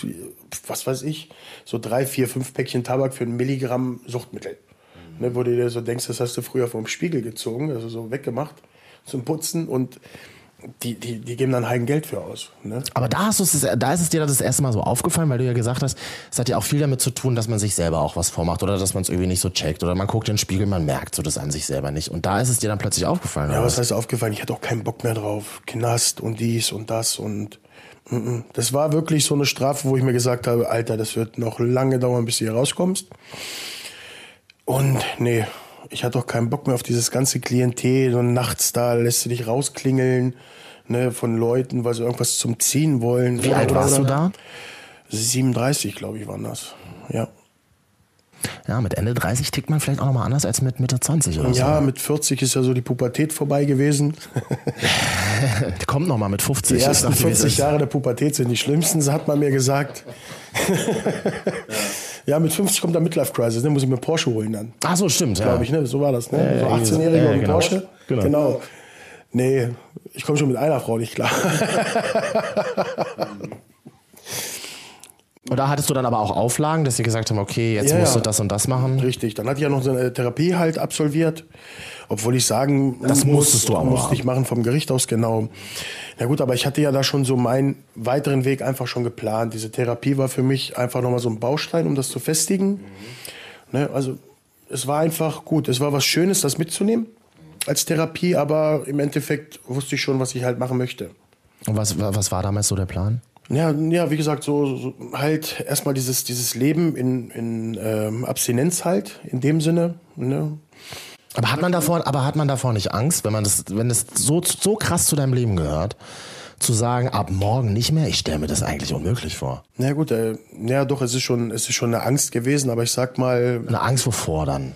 Speaker 3: was weiß ich, so drei, vier, fünf Päckchen Tabak für ein Milligramm Suchtmittel. Ne? Wo du dir so denkst, das hast du früher vom Spiegel gezogen, also so weggemacht zum Putzen und die, die, die geben dann Heiden Geld für aus. Ne?
Speaker 2: Aber da, hast du's, da ist es dir das erste Mal so aufgefallen, weil du ja gesagt hast, es hat ja auch viel damit zu tun, dass man sich selber auch was vormacht oder dass man es irgendwie nicht so checkt oder man guckt in den Spiegel, man merkt so das an sich selber nicht. Und da ist es dir dann plötzlich aufgefallen.
Speaker 3: Ja, was heißt aufgefallen? Ich hatte auch keinen Bock mehr drauf. Knast und dies und das und das war wirklich so eine Strafe, wo ich mir gesagt habe, Alter, das wird noch lange dauern, bis du hier rauskommst. Und nee, ich hatte auch keinen Bock mehr auf dieses ganze Klientel und nachts da lässt du dich rausklingeln ne, von Leuten, weil sie irgendwas zum Ziehen wollen.
Speaker 2: Wie alt warst du da?
Speaker 3: 37, glaube ich, waren das. Ja.
Speaker 2: Ja, mit Ende 30 tickt man vielleicht auch nochmal anders als mit Mitte 20 oder
Speaker 3: Ja, mit 40 ist ja so die Pubertät vorbei gewesen.
Speaker 2: so. Kommt nochmal mit 50.
Speaker 3: Die ersten
Speaker 2: sag dir, wie es
Speaker 3: 40
Speaker 2: ist.
Speaker 3: Jahre der Pubertät sind die schlimmsten, so hat man mir gesagt. ja, mit 50 kommt der Midlife Crisis, ne? muss ich mir Porsche holen dann.
Speaker 2: Ach so, stimmt. Ja.
Speaker 3: Glaube ich, ne? So war das, ne?
Speaker 2: Ja,
Speaker 3: so
Speaker 2: ja,
Speaker 3: 18-Jährige
Speaker 2: ja,
Speaker 3: und
Speaker 2: genau.
Speaker 3: Porsche.
Speaker 2: Genau.
Speaker 3: Nee, ich komme schon mit einer Frau nicht klar.
Speaker 2: Und da hattest du dann aber auch Auflagen, dass sie gesagt haben, okay, jetzt
Speaker 3: Ja,
Speaker 2: musst du das und das machen.
Speaker 3: Richtig, dann hatte ich ja noch so eine Therapie halt absolviert. Obwohl ich sagen
Speaker 2: Das
Speaker 3: muss,
Speaker 2: musstest du auch
Speaker 3: musste ich machen vom Gericht aus, genau. Ja gut, aber ich hatte ja da schon so meinen weiteren Weg einfach schon geplant. Diese Therapie war für mich einfach nochmal so ein Baustein, um das zu festigen. Ne, also es war einfach gut. Es war was Schönes, das mitzunehmen als Therapie, aber im Endeffekt wusste ich schon, was ich halt machen möchte.
Speaker 2: Und was, was war damals so der Plan?
Speaker 3: Ja, ja, wie gesagt, so, so halt erstmal dieses, dieses Leben in, in ähm, Abstinenz halt, in dem Sinne. Ne?
Speaker 2: Aber hat man davor, aber hat man davor nicht Angst, wenn man das, wenn das so, so krass zu deinem Leben gehört, zu sagen, ab morgen nicht mehr? Ich stelle mir das eigentlich unmöglich vor.
Speaker 3: Na gut, äh, ja doch, es ist schon, es ist schon eine Angst gewesen, aber ich sag mal,
Speaker 2: Eine Angst wovor dann?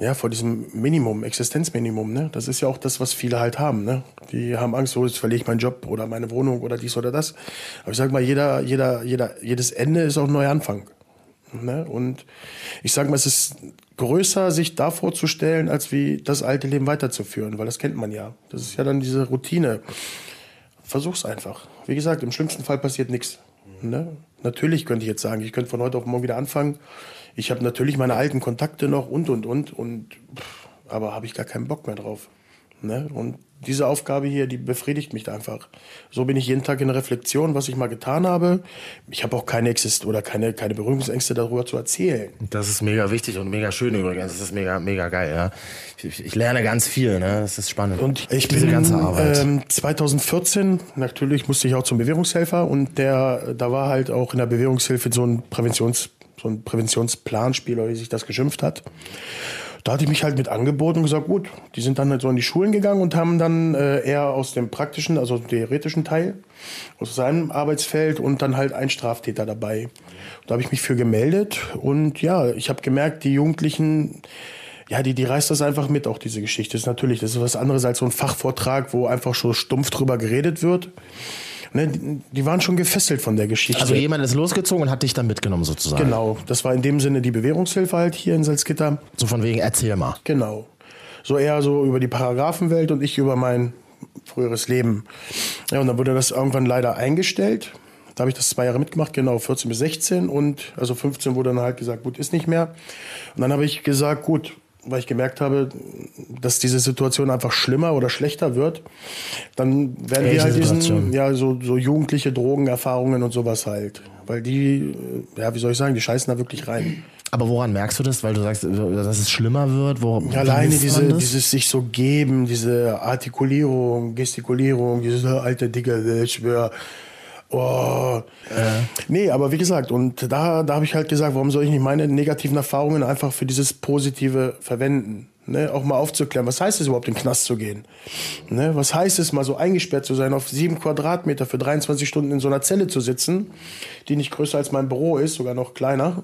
Speaker 3: Ja, vor diesem Minimum, Existenzminimum, ne? Das ist ja auch das, was viele halt haben, ne? Die haben Angst, so jetzt verliere ich meinen Job oder meine Wohnung oder dies oder das. Aber ich sag mal, jeder, jeder, jeder, jedes Ende ist auch ein neuer Anfang. Ne? Und ich sage mal, es ist größer, sich da vorzustellen, als wie das alte Leben weiterzuführen, weil das kennt man ja. Das ist ja dann diese Routine. Versuch's einfach. Wie gesagt, im schlimmsten Fall passiert nichts. Ne? Natürlich könnte ich jetzt sagen, ich könnte von heute auf morgen wieder anfangen. Ich habe natürlich meine alten Kontakte noch und und und und, pff, aber habe ich gar keinen Bock mehr drauf. Ne? Und diese Aufgabe hier, die befriedigt mich einfach. So bin ich jeden Tag in der Reflexion, was ich mal getan habe. Ich habe auch keine Exist oder keine, keine Berührungsängste darüber zu erzählen.
Speaker 2: Das ist mega wichtig und mega schön übrigens. Das ist mega, mega geil, ja. Ich, ich lerne ganz viel, ne? Das ist spannend.
Speaker 3: Und ich
Speaker 2: Diese
Speaker 3: bin
Speaker 2: ganze Arbeit.
Speaker 3: Ähm, 2014, natürlich musste ich auch zum Bewährungshelfer und der, da war halt auch in der Bewährungshilfe so ein Präventions, so ein Präventionsplanspiel, oder wie sich das geschimpft hat. Da hatte ich mich halt mit angeboten und gesagt, gut, die sind dann halt so in die Schulen gegangen und haben dann äh, eher aus dem praktischen, also theoretischen Teil, aus seinem Arbeitsfeld und dann halt ein Straftäter dabei. Da habe ich mich für gemeldet und ja, ich habe gemerkt, die Jugendlichen, ja, die, die reißt das einfach mit, auch diese Geschichte. Das ist natürlich, das ist was anderes als so ein Fachvortrag, wo einfach so stumpf drüber geredet wird. Ne, die, waren schon gefesselt von der Geschichte.
Speaker 2: Also jemand ist losgezogen und hat dich dann mitgenommen sozusagen.
Speaker 3: Genau, das war in dem Sinne die Bewährungshilfe halt hier in Salzgitter.
Speaker 2: So von wegen, erzähl mal.
Speaker 3: Genau. So eher so über die Paragraphenwelt und ich über mein früheres Leben. Ja, und dann wurde das irgendwann leider eingestellt. Da habe ich das zwei Jahre mitgemacht, genau, 14 bis 16 und also 15 wurde dann halt gesagt, gut, ist nicht mehr. Und dann habe ich gesagt, gut, weil ich gemerkt habe, dass diese Situation einfach schlimmer oder schlechter wird, dann werden
Speaker 2: Welche
Speaker 3: wir halt diesen,
Speaker 2: Situation?
Speaker 3: ja, so, so jugendliche Drogenerfahrungen und sowas halt. Weil die, ja, wie soll ich sagen, die scheißen da wirklich rein.
Speaker 2: Aber woran merkst du das? Weil du sagst, dass es schlimmer wird? Wo, wie
Speaker 3: Alleine diese, dieses sich so geben, diese Artikulierung, Gestikulierung, dieses alte Dicke, ich schwör. Oh. Nee, aber wie gesagt, und da, da habe ich halt gesagt, warum soll ich nicht meine negativen Erfahrungen einfach für dieses Positive verwenden? Ne? Auch mal aufzuklären, was heißt es überhaupt, in den Knast zu gehen? Ne? Was heißt es, mal so eingesperrt zu sein, auf sieben Quadratmeter für 23 Stunden in so einer Zelle zu sitzen, die nicht größer als mein Büro ist, sogar noch kleiner?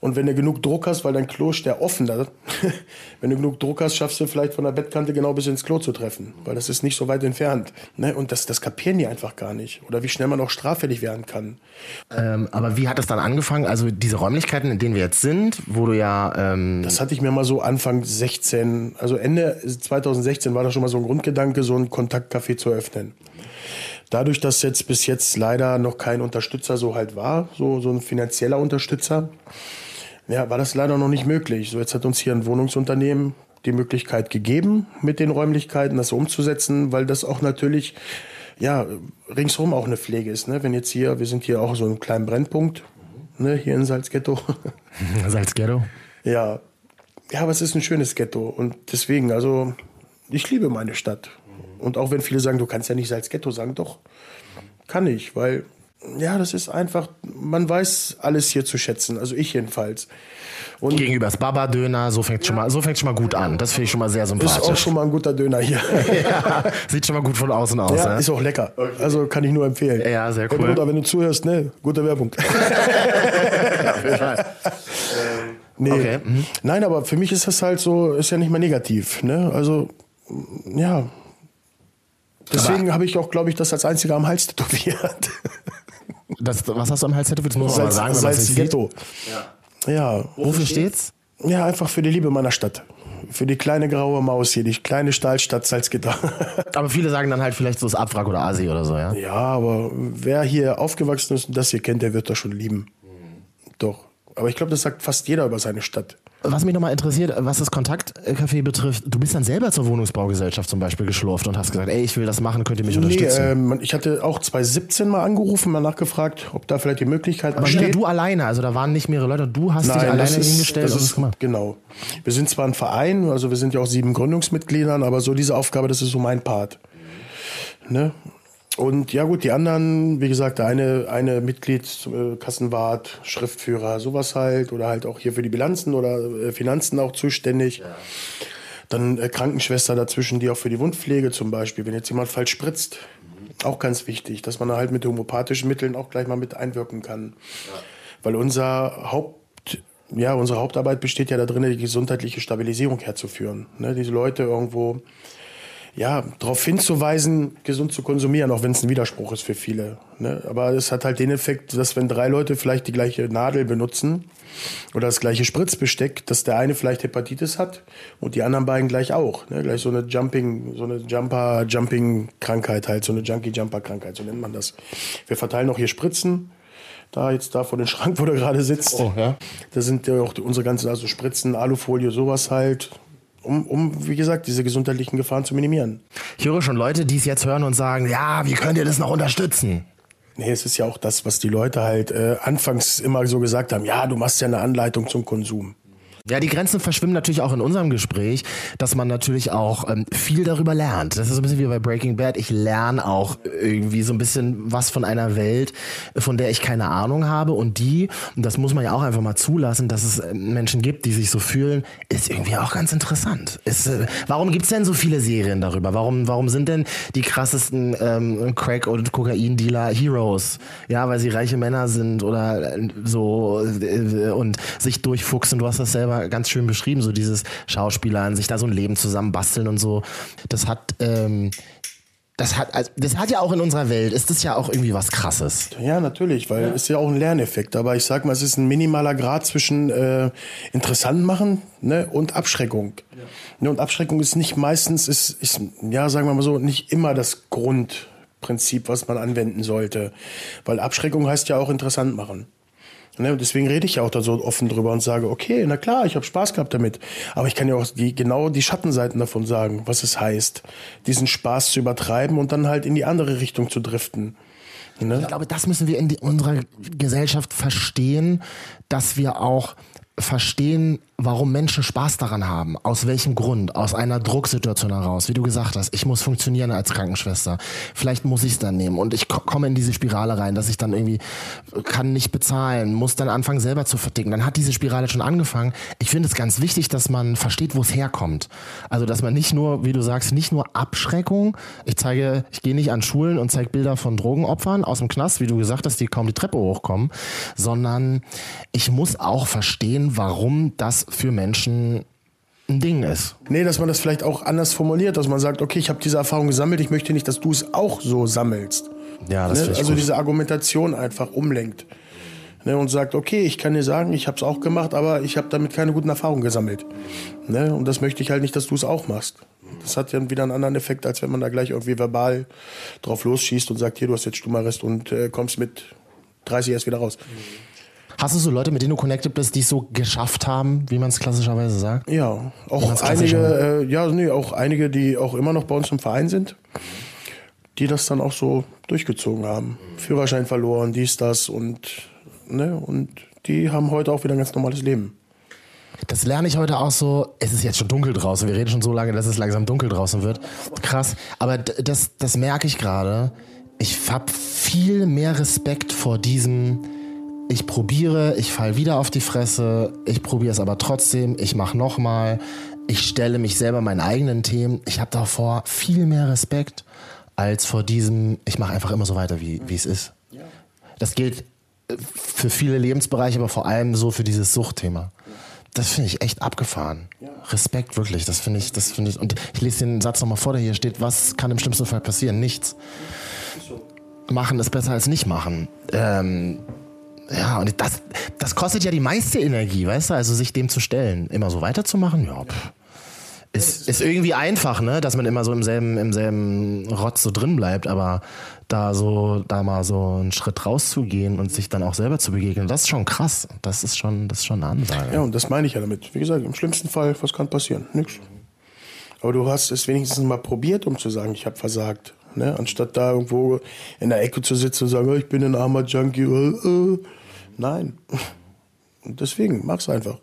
Speaker 3: Und wenn du genug Druck hast, weil dein Klo ist ja offen wenn du genug Druck hast, schaffst du vielleicht von der Bettkante genau bis ins Klo zu treffen, weil das ist nicht so weit entfernt. Ne? Und das, das kapieren die einfach gar nicht. Oder wie schnell man auch straffällig werden kann.
Speaker 2: Ähm, aber wie hat es dann angefangen? Also diese Räumlichkeiten, in denen wir jetzt sind, wo du ja... Ähm,
Speaker 3: Das hatte ich mir mal so Anfang 16, also Ende 2016 war da schon mal so ein Grundgedanke, so ein Kontaktcafé zu öffnen. Dadurch, dass jetzt bis jetzt leider noch kein Unterstützer so halt war, so, so ein finanzieller Unterstützer, ja, war das leider noch nicht möglich. So, jetzt hat uns hier ein Wohnungsunternehmen die Möglichkeit gegeben, mit den Räumlichkeiten das umzusetzen, weil das auch natürlich, ja, ringsherum auch eine Pflege ist. Ne? Wenn jetzt hier, wir sind hier auch so einem kleinen Brennpunkt, ne, hier in Salzghetto.
Speaker 2: Salzghetto?
Speaker 3: Ja. Ja, aber es ist ein schönes Ghetto. Und deswegen, also, ich liebe meine Stadt. Und auch wenn viele sagen, du kannst ja nicht Salzghetto sagen, doch, kann ich, weil, ja, das ist einfach, man weiß alles hier zu schätzen. Also ich jedenfalls. Und
Speaker 2: Gegenüber das Baba-Döner, so fängt schon mal, so fängt schon mal gut an. Das finde ich schon mal sehr
Speaker 3: ist auch
Speaker 2: sympathisch.
Speaker 3: schon mal ein guter Döner hier.
Speaker 2: ja, sieht schon mal gut von außen aus.
Speaker 3: Ja,
Speaker 2: ne?
Speaker 3: ist auch lecker. Also kann ich nur empfehlen.
Speaker 2: Ja, sehr
Speaker 3: Hey,
Speaker 2: cool.
Speaker 3: Bruder, wenn du zuhörst, ne, gute Werbung. nee.
Speaker 2: Okay, mhm.
Speaker 3: Nein, aber für mich ist das halt so, ist ja nicht mal negativ. Ne? Also, ja. Deswegen habe ich auch, glaube ich, das als einziger am Hals tätowiert.
Speaker 2: Das, was hast du am Hals tätowiert? Das muss man mal
Speaker 3: Salz,
Speaker 2: sagen, sieht.
Speaker 3: Ghetto. Ja. ja.
Speaker 2: Wofür steht's?
Speaker 3: Ja, einfach für die Liebe meiner Stadt. Für die kleine graue Maus hier, die kleine Stahlstadt Salzgitter.
Speaker 2: Aber viele sagen dann halt vielleicht so das Abwrack oder Asi oder so, ja?
Speaker 3: ja, aber wer hier aufgewachsen ist und das hier kennt, der wird das schon lieben. Doch. Aber ich glaube, das sagt fast jeder über seine Stadt.
Speaker 2: Was mich nochmal interessiert, was das Kontaktcafé betrifft, du bist dann selber zur Wohnungsbaugesellschaft zum Beispiel geschlurft und hast gesagt, ey, ich will das machen, könnt ihr mich
Speaker 3: Nee,
Speaker 2: unterstützen?
Speaker 3: ähm, ich hatte auch 2017 mal angerufen, mal nachgefragt, ob da vielleicht die Möglichkeit
Speaker 2: Aber
Speaker 3: besteht.
Speaker 2: du alleine, also da waren nicht mehrere Leute, du hast dich
Speaker 3: Nein,
Speaker 2: alleine
Speaker 3: das ist,
Speaker 2: hingestellt
Speaker 3: das ist,
Speaker 2: gemacht.
Speaker 3: genau. Wir sind zwar ein Verein, also wir sind ja auch sieben Gründungsmitgliedern, aber so diese Aufgabe, das ist so mein Part. Ne? Und ja gut, die anderen, wie gesagt, der eine, eine Mitglied, äh, Kassenwart, Schriftführer, sowas halt, oder halt auch hier für die Bilanzen oder äh, Finanzen auch zuständig. Dann äh, Krankenschwester dazwischen, die auch für die Wundpflege zum Beispiel, wenn jetzt jemand falsch spritzt, auch ganz wichtig, dass man da halt mit homöopathischen Mitteln auch gleich mal mit einwirken kann. Weil unser Haupt ja, unsere Hauptarbeit besteht ja darin, die gesundheitliche Stabilisierung herzuführen. Ne? Diese Leute irgendwo ja, darauf hinzuweisen, gesund zu konsumieren, auch wenn es ein Widerspruch ist für viele. Ne? Aber es hat halt den Effekt, dass wenn drei Leute vielleicht die gleiche Nadel benutzen oder das gleiche Spritzbesteck, dass der eine vielleicht Hepatitis hat und die anderen beiden gleich auch. Ne? Gleich so eine Jumping, so eine Jumper-Jumping-Krankheit halt, so eine Junkie-Jumper-Krankheit, so nennt man das. Wir verteilen auch hier Spritzen da jetzt da vor dem Schrank, wo du gerade sitzt.
Speaker 2: Oh, ja.
Speaker 3: Da sind ja auch unsere ganzen also Spritzen, Alufolie, sowas halt um, um, wie gesagt, diese gesundheitlichen Gefahren zu minimieren.
Speaker 2: Ich höre schon Leute, die es jetzt hören und sagen, ja, wie könnt ihr das noch unterstützen?
Speaker 3: Nee, es ist ja auch das, was die Leute halt äh, anfangs immer so gesagt haben, ja, du machst ja eine Anleitung zum Konsum.
Speaker 2: Ja, die Grenzen verschwimmen natürlich auch in unserem Gespräch, dass man natürlich auch ähm, viel darüber lernt. Das ist so ein bisschen wie bei Breaking Bad. Ich lerne auch irgendwie so ein bisschen was von einer Welt, von der ich keine Ahnung habe. Und die, und das muss man ja auch einfach mal zulassen, dass es äh, Menschen gibt, die sich so fühlen, ist irgendwie auch ganz interessant. Ist, äh, warum gibt's denn so viele Serien darüber? Warum, warum sind denn die krassesten ähm, Crack- und Kokain-Dealer Heroes? Ja, weil sie reiche Männer sind oder äh, so äh, und sich durchfuchsen. Du hast das selber ganz schön beschrieben, so dieses Schauspielern, sich da so ein Leben zusammen basteln und so. Das hat, ähm, das hat, also das hat ja auch in unserer Welt, ist das ja auch irgendwie was krasses.
Speaker 3: Ja, natürlich, weil ja. ist ja auch ein Lerneffekt. Aber ich sag mal, es ist ein minimaler Grad zwischen äh, interessant machen ne, und Abschreckung. Ja. Ne, und Abschreckung ist nicht meistens, ist, ist, ja, sagen wir mal so, nicht immer das Grundprinzip, was man anwenden sollte. Weil Abschreckung heißt ja auch interessant machen. Ne, deswegen rede ich ja auch da so offen drüber und sage, okay, na klar, ich habe Spaß gehabt damit. Aber ich kann ja auch die, genau die Schattenseiten davon sagen, was es heißt, diesen Spaß zu übertreiben und dann halt in die andere Richtung zu driften.
Speaker 2: Ne? Ich glaube, das müssen wir in die, unserer Gesellschaft verstehen, dass wir auch verstehen, warum Menschen Spaß daran haben. Aus welchem Grund? Aus einer Drucksituation heraus. Wie du gesagt hast, ich muss funktionieren als Krankenschwester. Vielleicht muss ich es dann nehmen. Und ich komme in diese Spirale rein, dass ich dann irgendwie kann nicht bezahlen, muss dann anfangen selber zu verticken. Dann hat diese Spirale schon angefangen. Ich finde es ganz wichtig, dass man versteht, wo es herkommt. Also, dass man nicht nur, wie du sagst, nicht nur Abschreckung. Ich zeige, ich gehe nicht an Schulen und zeige Bilder von Drogenopfern aus dem Knast, wie du gesagt hast, die kaum die Treppe hochkommen, sondern ich muss auch verstehen, warum das für Menschen ein Ding ist.
Speaker 3: Nee, dass man das vielleicht auch anders formuliert, dass man sagt, okay, ich habe diese Erfahrung gesammelt, ich möchte nicht, dass du es auch so sammelst.
Speaker 2: Ja, das
Speaker 3: ne? Also
Speaker 2: gut.
Speaker 3: diese Argumentation einfach umlenkt. Ne? Und sagt, okay, ich kann dir sagen, ich habe es auch gemacht, aber ich habe damit keine guten Erfahrungen gesammelt. Ne? Und das möchte ich halt nicht, dass du es auch machst. Das hat dann wieder einen anderen Effekt, als wenn man da gleich irgendwie verbal drauf losschießt und sagt, hier, du hast jetzt Stummarrest und äh, kommst mit 30 erst wieder raus. Mhm.
Speaker 2: Hast du so Leute, mit denen du connected bist, die es so geschafft haben, wie man es klassischerweise sagt?
Speaker 3: Ja, auch einige, äh, ja, nee, auch einige, die auch immer noch bei uns im Verein sind, die das dann auch so durchgezogen haben. Führerschein verloren, dies, das und, ne, und die haben heute auch wieder ein ganz normales Leben.
Speaker 2: Das lerne ich heute auch so. Es ist jetzt schon dunkel draußen. Wir reden schon so lange, dass es langsam dunkel draußen wird. Krass. Aber das, das merke ich gerade. Ich habe viel mehr Respekt vor diesem, ich probiere, ich fall wieder auf die Fresse, ich probiere es aber trotzdem, ich mache nochmal, ich stelle mich selber meinen eigenen Themen. Ich habe davor viel mehr Respekt als vor diesem, ich mache einfach immer so weiter, wie, wie es ist. Das gilt äh, für viele Lebensbereiche, aber vor allem so für dieses Suchtthema. Das finde ich echt abgefahren. Respekt, wirklich. Das finde ich, das finde ich. Und ich lese den Satz nochmal vor, der hier steht. Was kann im schlimmsten Fall passieren? Nichts. Machen ist besser als nicht machen. Ähm, ja, und das, das kostet ja die meiste Energie, weißt du, also sich dem zu stellen. Immer so weiterzumachen, ja, pff. Ist, ist irgendwie einfach, ne, dass man immer so im selben, im selben Rotz so drin bleibt, aber da so, da mal so einen Schritt rauszugehen und sich dann auch selber zu begegnen, das ist schon krass. Das ist schon, das ist schon eine Ansage.
Speaker 3: Ja, und das meine ich ja damit. Wie gesagt, im schlimmsten Fall, was kann passieren? Nix. Aber du hast es wenigstens mal probiert, um zu sagen, ich habe versagt. Ne? Anstatt da irgendwo in der Ecke zu sitzen und sagen, oh, ich bin ein armer Junkie. Äh, äh. Nein. Und deswegen, mach's einfach.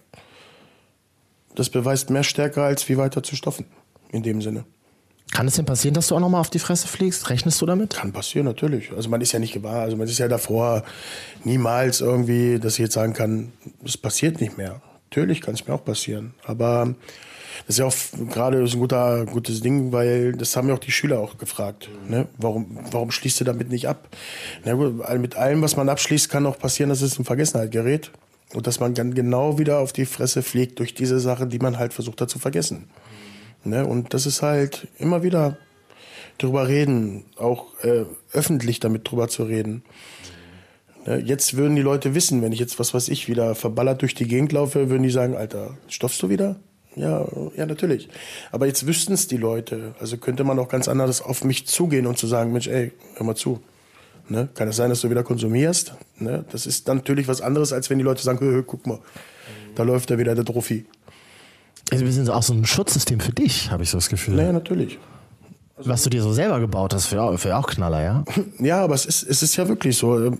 Speaker 3: Das beweist mehr Stärke, als wie weiter zu stoffen. In dem Sinne.
Speaker 2: Kann es denn passieren, dass du auch nochmal auf die Fresse fliegst? Rechnest du damit?
Speaker 3: Kann passieren, natürlich. Also man ist ja nicht gewahr. Also man ist ja davor niemals irgendwie, dass ich jetzt sagen kann, es passiert nicht mehr. Natürlich kann es mir auch passieren. Aber das ist ja auch gerade ein guter, gutes Ding, weil das haben ja auch die Schüler auch gefragt. Ne? Warum, warum schließt du damit nicht ab? Na gut, mit allem, was man abschließt, kann auch passieren, dass es in Vergessenheit gerät. Und dass man dann genau wieder auf die Fresse fliegt durch diese Sachen, die man halt versucht hat zu vergessen. Ne? Und das ist halt immer wieder drüber reden, auch äh, öffentlich damit drüber zu reden. Ne? Jetzt würden die Leute wissen, wenn ich jetzt, was weiß ich, wieder verballert durch die Gegend laufe, würden die sagen, Alter, stoffst du wieder? Ja, ja, natürlich. Aber jetzt wüssten es die Leute. Also könnte man auch ganz anders auf mich zugehen und zu sagen, Mensch, ey, hör mal zu. Ne? Kann es sein, dass du wieder konsumierst? Ne? Das ist dann natürlich was anderes, als wenn die Leute sagen, hö, hö, guck mal, da läuft da wieder der Trophy.
Speaker 2: Also wir sind auch so ein Schutzsystem für dich, habe ich so das Gefühl.
Speaker 3: Naja, natürlich.
Speaker 2: Was du dir so selber gebaut hast, für, für auch Knaller, ja?
Speaker 3: Ja, aber es ist, es ist ja wirklich so.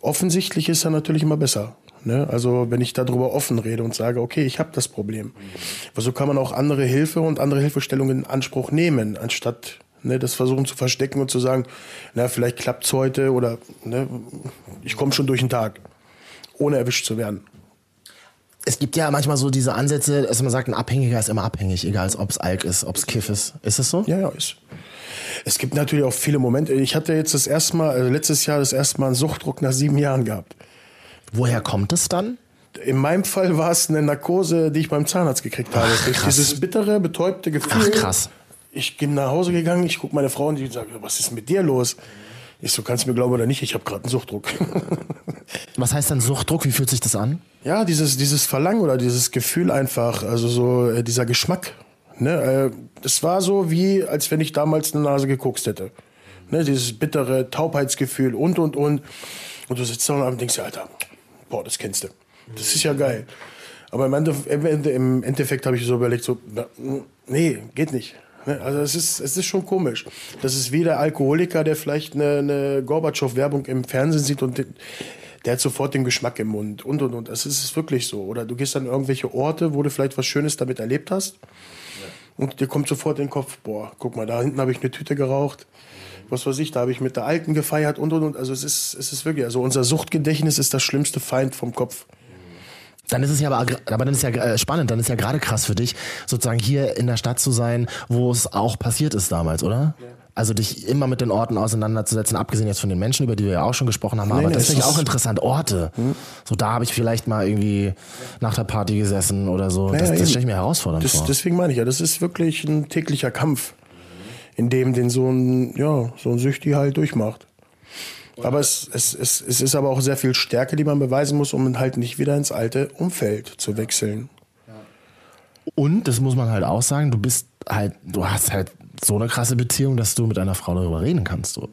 Speaker 3: Offensichtlich ist ja natürlich immer besser. Ne? Also wenn ich darüber offen rede und sage, okay, ich habe das Problem. Aber so kann man auch andere Hilfe und andere Hilfestellungen in Anspruch nehmen, anstatt ne, das versuchen zu verstecken und zu sagen, na, vielleicht klappt's heute oder ne, ich komme schon durch den Tag, ohne erwischt zu werden.
Speaker 2: Es gibt ja manchmal so diese Ansätze, dass man sagt, ein Abhängiger ist immer abhängig, egal ob es Alk ist, ob es Kiff ist. Ist es so?
Speaker 3: Ja, ja, ist. Es gibt natürlich auch viele Momente. Ich hatte jetzt das erste Mal, also letztes Jahr das erste Mal einen Suchtdruck nach sieben Jahren gehabt.
Speaker 2: Woher kommt es dann?
Speaker 3: In meinem Fall war es eine Narkose, die ich beim Zahnarzt gekriegt habe.
Speaker 2: Ach,
Speaker 3: dieses bittere, betäubte Gefühl.
Speaker 2: Ach, krass.
Speaker 3: Ich bin nach Hause gegangen, ich gucke meine Frau und die sagt, was ist mit dir los? Ich so, kannst du mir glauben oder nicht, ich habe gerade einen Suchtdruck.
Speaker 2: Was heißt denn Suchtdruck? Wie fühlt sich das an?
Speaker 3: ja, dieses, dieses Verlangen oder dieses Gefühl einfach, also so äh, dieser Geschmack. Ne? Äh, das war so wie, als wenn ich damals eine Nase gekokst hätte. Ne? Dieses bittere Taubheitsgefühl und, und, und. Und du sitzt da und denkst dir, Alter, boah, das kennst du. Das ist ja geil. Aber im Endeffekt, Endeffekt habe ich so überlegt, so, nee, geht nicht. Ne? Also es ist, es ist schon komisch. Das ist wie der Alkoholiker, der vielleicht eine, eine Gorbatschow-Werbung im Fernsehen sieht und den, der hat sofort den Geschmack im Mund und und und. Das ist wirklich so. Oder du gehst an irgendwelche Orte, wo du vielleicht was Schönes damit erlebt hast. Und dir kommt sofort in den Kopf, boah, guck mal, da hinten habe ich eine Tüte geraucht. Was weiß ich, da habe ich mit der Alten gefeiert und und und. Also es ist, es ist wirklich, also unser Suchtgedächtnis ist das schlimmste Feind vom Kopf.
Speaker 2: Dann ist es ja aber, aber dann ist ja äh, spannend, dann ist ja gerade krass für dich, sozusagen hier in der Stadt zu sein, wo es auch passiert ist damals, oder? Also dich immer mit den Orten auseinanderzusetzen, abgesehen jetzt von den Menschen, über die wir ja auch schon gesprochen haben, aber
Speaker 3: nee,
Speaker 2: das finde ich auch interessant, Orte. So da habe ich vielleicht mal irgendwie nach der Party gesessen oder so. das
Speaker 3: Ja,
Speaker 2: das
Speaker 3: eben.
Speaker 2: stelle ich mir herausfordernd
Speaker 3: Das,
Speaker 2: vor.
Speaker 3: deswegen meine ich ja, das ist wirklich ein täglicher Kampf, in dem den so ein, ja, so ein Süchti halt durchmacht. Aber es, es, es, es ist aber auch sehr viel Stärke, die man beweisen muss, um halt nicht wieder ins alte Umfeld zu wechseln.
Speaker 2: Und, das muss man halt auch sagen, du bist halt, du hast halt so eine krasse Beziehung, dass du mit einer Frau darüber reden kannst. So.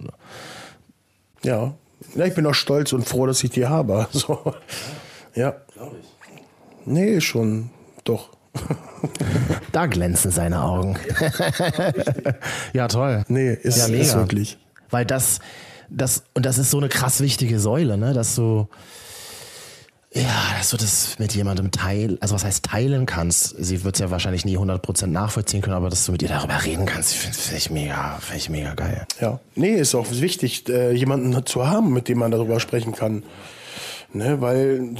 Speaker 3: Ja. ja, ich bin auch stolz und froh, dass ich die habe. So. Ja. Nee, schon, doch.
Speaker 2: Da glänzen seine Augen. ja, toll.
Speaker 3: Nee, ist,
Speaker 2: ja, mega.
Speaker 3: ist wirklich.
Speaker 2: Weil das, das, und das ist so eine krass wichtige Säule, ne, dass du, ja, dass du das mit jemandem teilen, also was heißt teilen kannst. Sie wird es ja wahrscheinlich nie 100% nachvollziehen können, aber dass du mit ihr darüber reden kannst, finde find ich mega, finde ich mega geil.
Speaker 3: Ja. Nee, ist auch wichtig, äh, jemanden zu haben, mit dem man darüber sprechen kann. Ne, weil,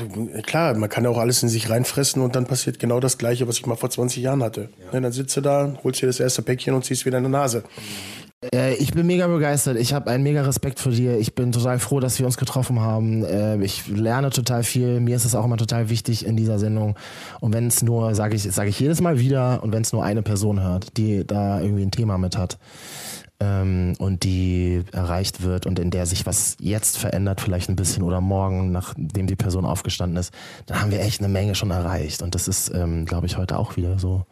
Speaker 3: klar, man kann ja auch alles in sich reinfressen und dann passiert genau das Gleiche, was ich mal vor 20 Jahren hatte. Ne, dann sitzt du da, holst dir das erste Päckchen und ziehst wieder in die Nase.
Speaker 2: Äh, ich bin mega begeistert. Ich habe einen mega Respekt vor dir. Ich bin total froh, dass wir uns getroffen haben. Äh, ich lerne total viel. Mir ist es auch immer total wichtig in dieser Sendung. Und wenn es nur, sage ich, sage ich jedes Mal wieder, und wenn es nur eine Person hört, die da irgendwie ein Thema mit hat ähm, und die erreicht wird und in der sich was jetzt verändert, vielleicht ein bisschen oder morgen, nachdem die Person aufgestanden ist, dann haben wir echt eine Menge schon erreicht. Und das ist, ähm, glaube ich, heute auch wieder so.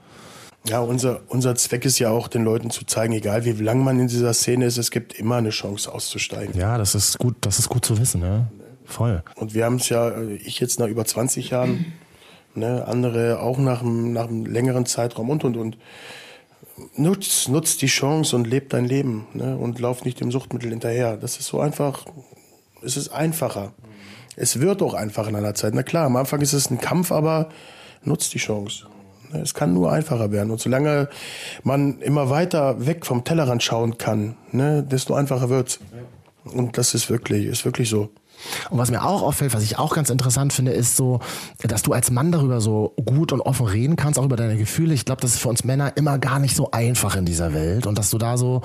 Speaker 3: Ja, unser, unser Zweck ist ja auch, den Leuten zu zeigen, egal wie lange man in dieser Szene ist, es gibt immer eine Chance auszusteigen.
Speaker 2: Ja, das ist gut, das ist gut zu wissen, ja. Voll.
Speaker 3: Und wir haben es ja, äh, ich jetzt nach über 20 Jahren, ne, andere auch nach einem, nach einem längeren Zeitraum und und und. Nutz, nutz die Chance und leb dein Leben ne, und lauf nicht dem Suchtmittel hinterher. Das ist so einfach, es ist einfacher. Es wird auch einfach in einer Zeit. Na klar, am Anfang ist es ein Kampf, aber nutz die Chance. Ne, Es kann nur einfacher werden. Und solange man immer weiter weg vom Tellerrand schauen kann, ne, desto einfacher wird's. Und das ist wirklich, ist wirklich so.
Speaker 2: Und was mir auch auffällt, was ich auch ganz interessant finde, ist so, dass du als Mann darüber so gut und offen reden kannst, auch über deine Gefühle. Ich glaube, das ist für uns Männer immer gar nicht so einfach in dieser Welt und dass du da so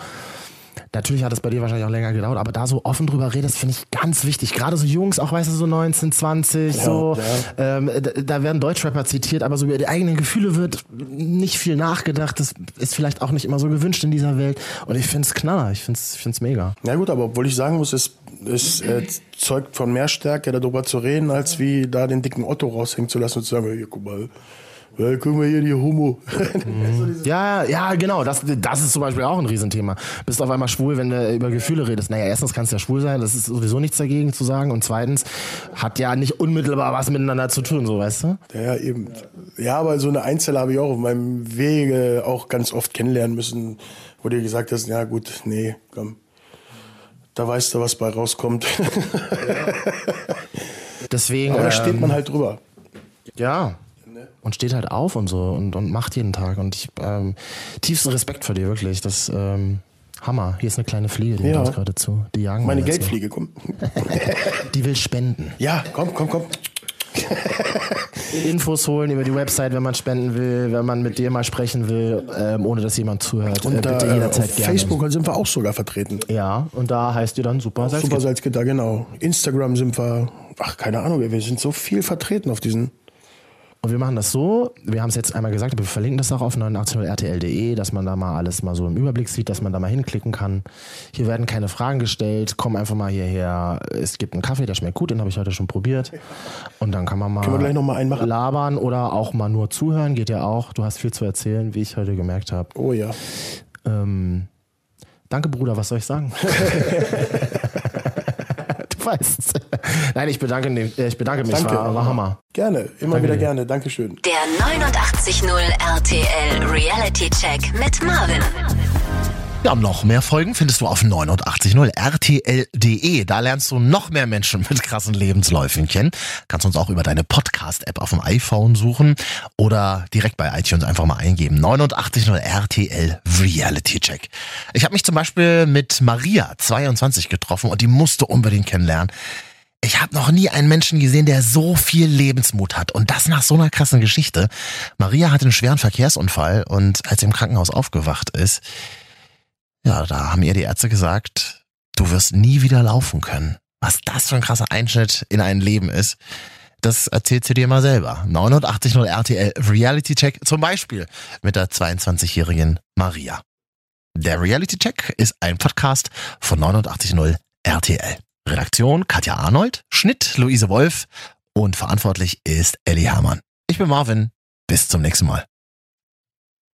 Speaker 2: Natürlich hat es bei dir wahrscheinlich auch länger gedauert, aber da so offen drüber redest, finde ich ganz wichtig. Gerade so Jungs, auch weißt du, so 19, 20,
Speaker 3: Ja,
Speaker 2: so,
Speaker 3: ja.
Speaker 2: Ähm, da, da werden Deutschrapper zitiert, aber so über die eigenen Gefühle wird nicht viel nachgedacht. Das ist vielleicht auch nicht immer so gewünscht in dieser Welt. Und ich finde es knaller, ich finde es ich find's mega.
Speaker 3: Na gut, aber obwohl ich sagen muss, es, es äh, zeugt von mehr Stärke, darüber zu reden, als wie da den dicken Otto raushängen zu lassen und zu sagen, hier, guck mal, ja, guck mal hier, die Homo.
Speaker 2: Ja, ja, genau. Das, das ist zum Beispiel auch ein Riesenthema. Bist auf einmal schwul, wenn du über Gefühle redest. Naja, erstens kannst du ja schwul sein, das ist sowieso nichts dagegen zu sagen. Und zweitens hat ja nicht unmittelbar was miteinander zu tun, so weißt du?
Speaker 3: ja, eben. Ja, aber so eine Einzelle habe ich auch auf meinem Wege auch ganz oft kennenlernen müssen, wo dir gesagt hast, ja gut, nee, komm. Da weißt du, was bei rauskommt.
Speaker 2: Deswegen.
Speaker 3: Aber da steht
Speaker 2: ähm,
Speaker 3: man halt drüber.
Speaker 2: Ja. Und steht halt auf und so und, und macht jeden Tag. Und ich ähm, tiefsten Respekt vor dir, wirklich. Das ähm, Hammer. Hier ist eine kleine Fliege, die
Speaker 3: Ja.
Speaker 2: ja. gerade zu. Die jagen
Speaker 3: Meine Geldfliege, komm.
Speaker 2: Die will spenden.
Speaker 3: Ja, komm, komm, komm.
Speaker 2: Infos holen über die Website, wenn man spenden will, wenn man mit dir mal sprechen will, ähm, ohne dass jemand zuhört.
Speaker 3: Und
Speaker 2: äh,
Speaker 3: da, äh,
Speaker 2: jederzeit
Speaker 3: auf
Speaker 2: gerne.
Speaker 3: Facebook sind wir auch sogar vertreten.
Speaker 2: Ja, und da heißt ihr dann Super Salzgitter.
Speaker 3: Super Salzgitter, genau. Instagram sind wir, ach, keine Ahnung, wir sind so viel vertreten auf diesen.
Speaker 2: Und wir machen das so, wir haben es jetzt einmal gesagt, aber wir verlinken das auch auf 89rtl.de, dass man da mal alles mal so im Überblick sieht, dass man da mal hinklicken kann. Hier werden keine Fragen gestellt, komm einfach mal hierher. Es gibt einen Kaffee, der schmeckt gut, den habe ich heute schon probiert. Und dann kann man mal
Speaker 3: Können wir gleich noch mal einen machen?
Speaker 2: labern oder auch mal nur zuhören, geht ja auch. Du hast viel zu erzählen, wie ich heute gemerkt habe.
Speaker 3: Oh ja.
Speaker 2: Ähm, danke, Bruder, was soll ich sagen? weißt. Nein, ich bedanke, mich- ich bedanke mich,
Speaker 3: Danke.
Speaker 2: War, war Hammer.
Speaker 3: Gerne, immer wieder gerne. Dankeschön.
Speaker 1: Der 89.0 RTL Reality Check mit Marvin.
Speaker 2: Ja, noch mehr Folgen findest du auf 890rtl.de. Da lernst du noch mehr Menschen mit krassen Lebensläufen kennen. Kannst uns auch über deine Podcast-App auf dem iPhone suchen oder direkt bei iTunes einfach mal eingeben. 890rtl Reality Check. Ich habe mich zum Beispiel mit Maria, 22, getroffen und die musste unbedingt kennenlernen. Ich habe noch nie einen Menschen gesehen, der so viel Lebensmut hat und das nach so einer krassen Geschichte. Maria hatte einen schweren Verkehrsunfall und als sie im Krankenhaus aufgewacht ist, ja, da haben ihr die Ärzte gesagt, du wirst nie wieder laufen können. Was das für ein krasser Einschnitt in ein Leben ist, das erzählt sie dir mal selber. 89.0 RTL Reality Check zum Beispiel mit der 22-jährigen Maria. Der Reality Check ist ein Podcast von 89.0 RTL. Redaktion Katja Arnold, Schnitt Luise Wolf und verantwortlich ist Ellie Hermann. Ich bin Marvin. Bis zum nächsten Mal.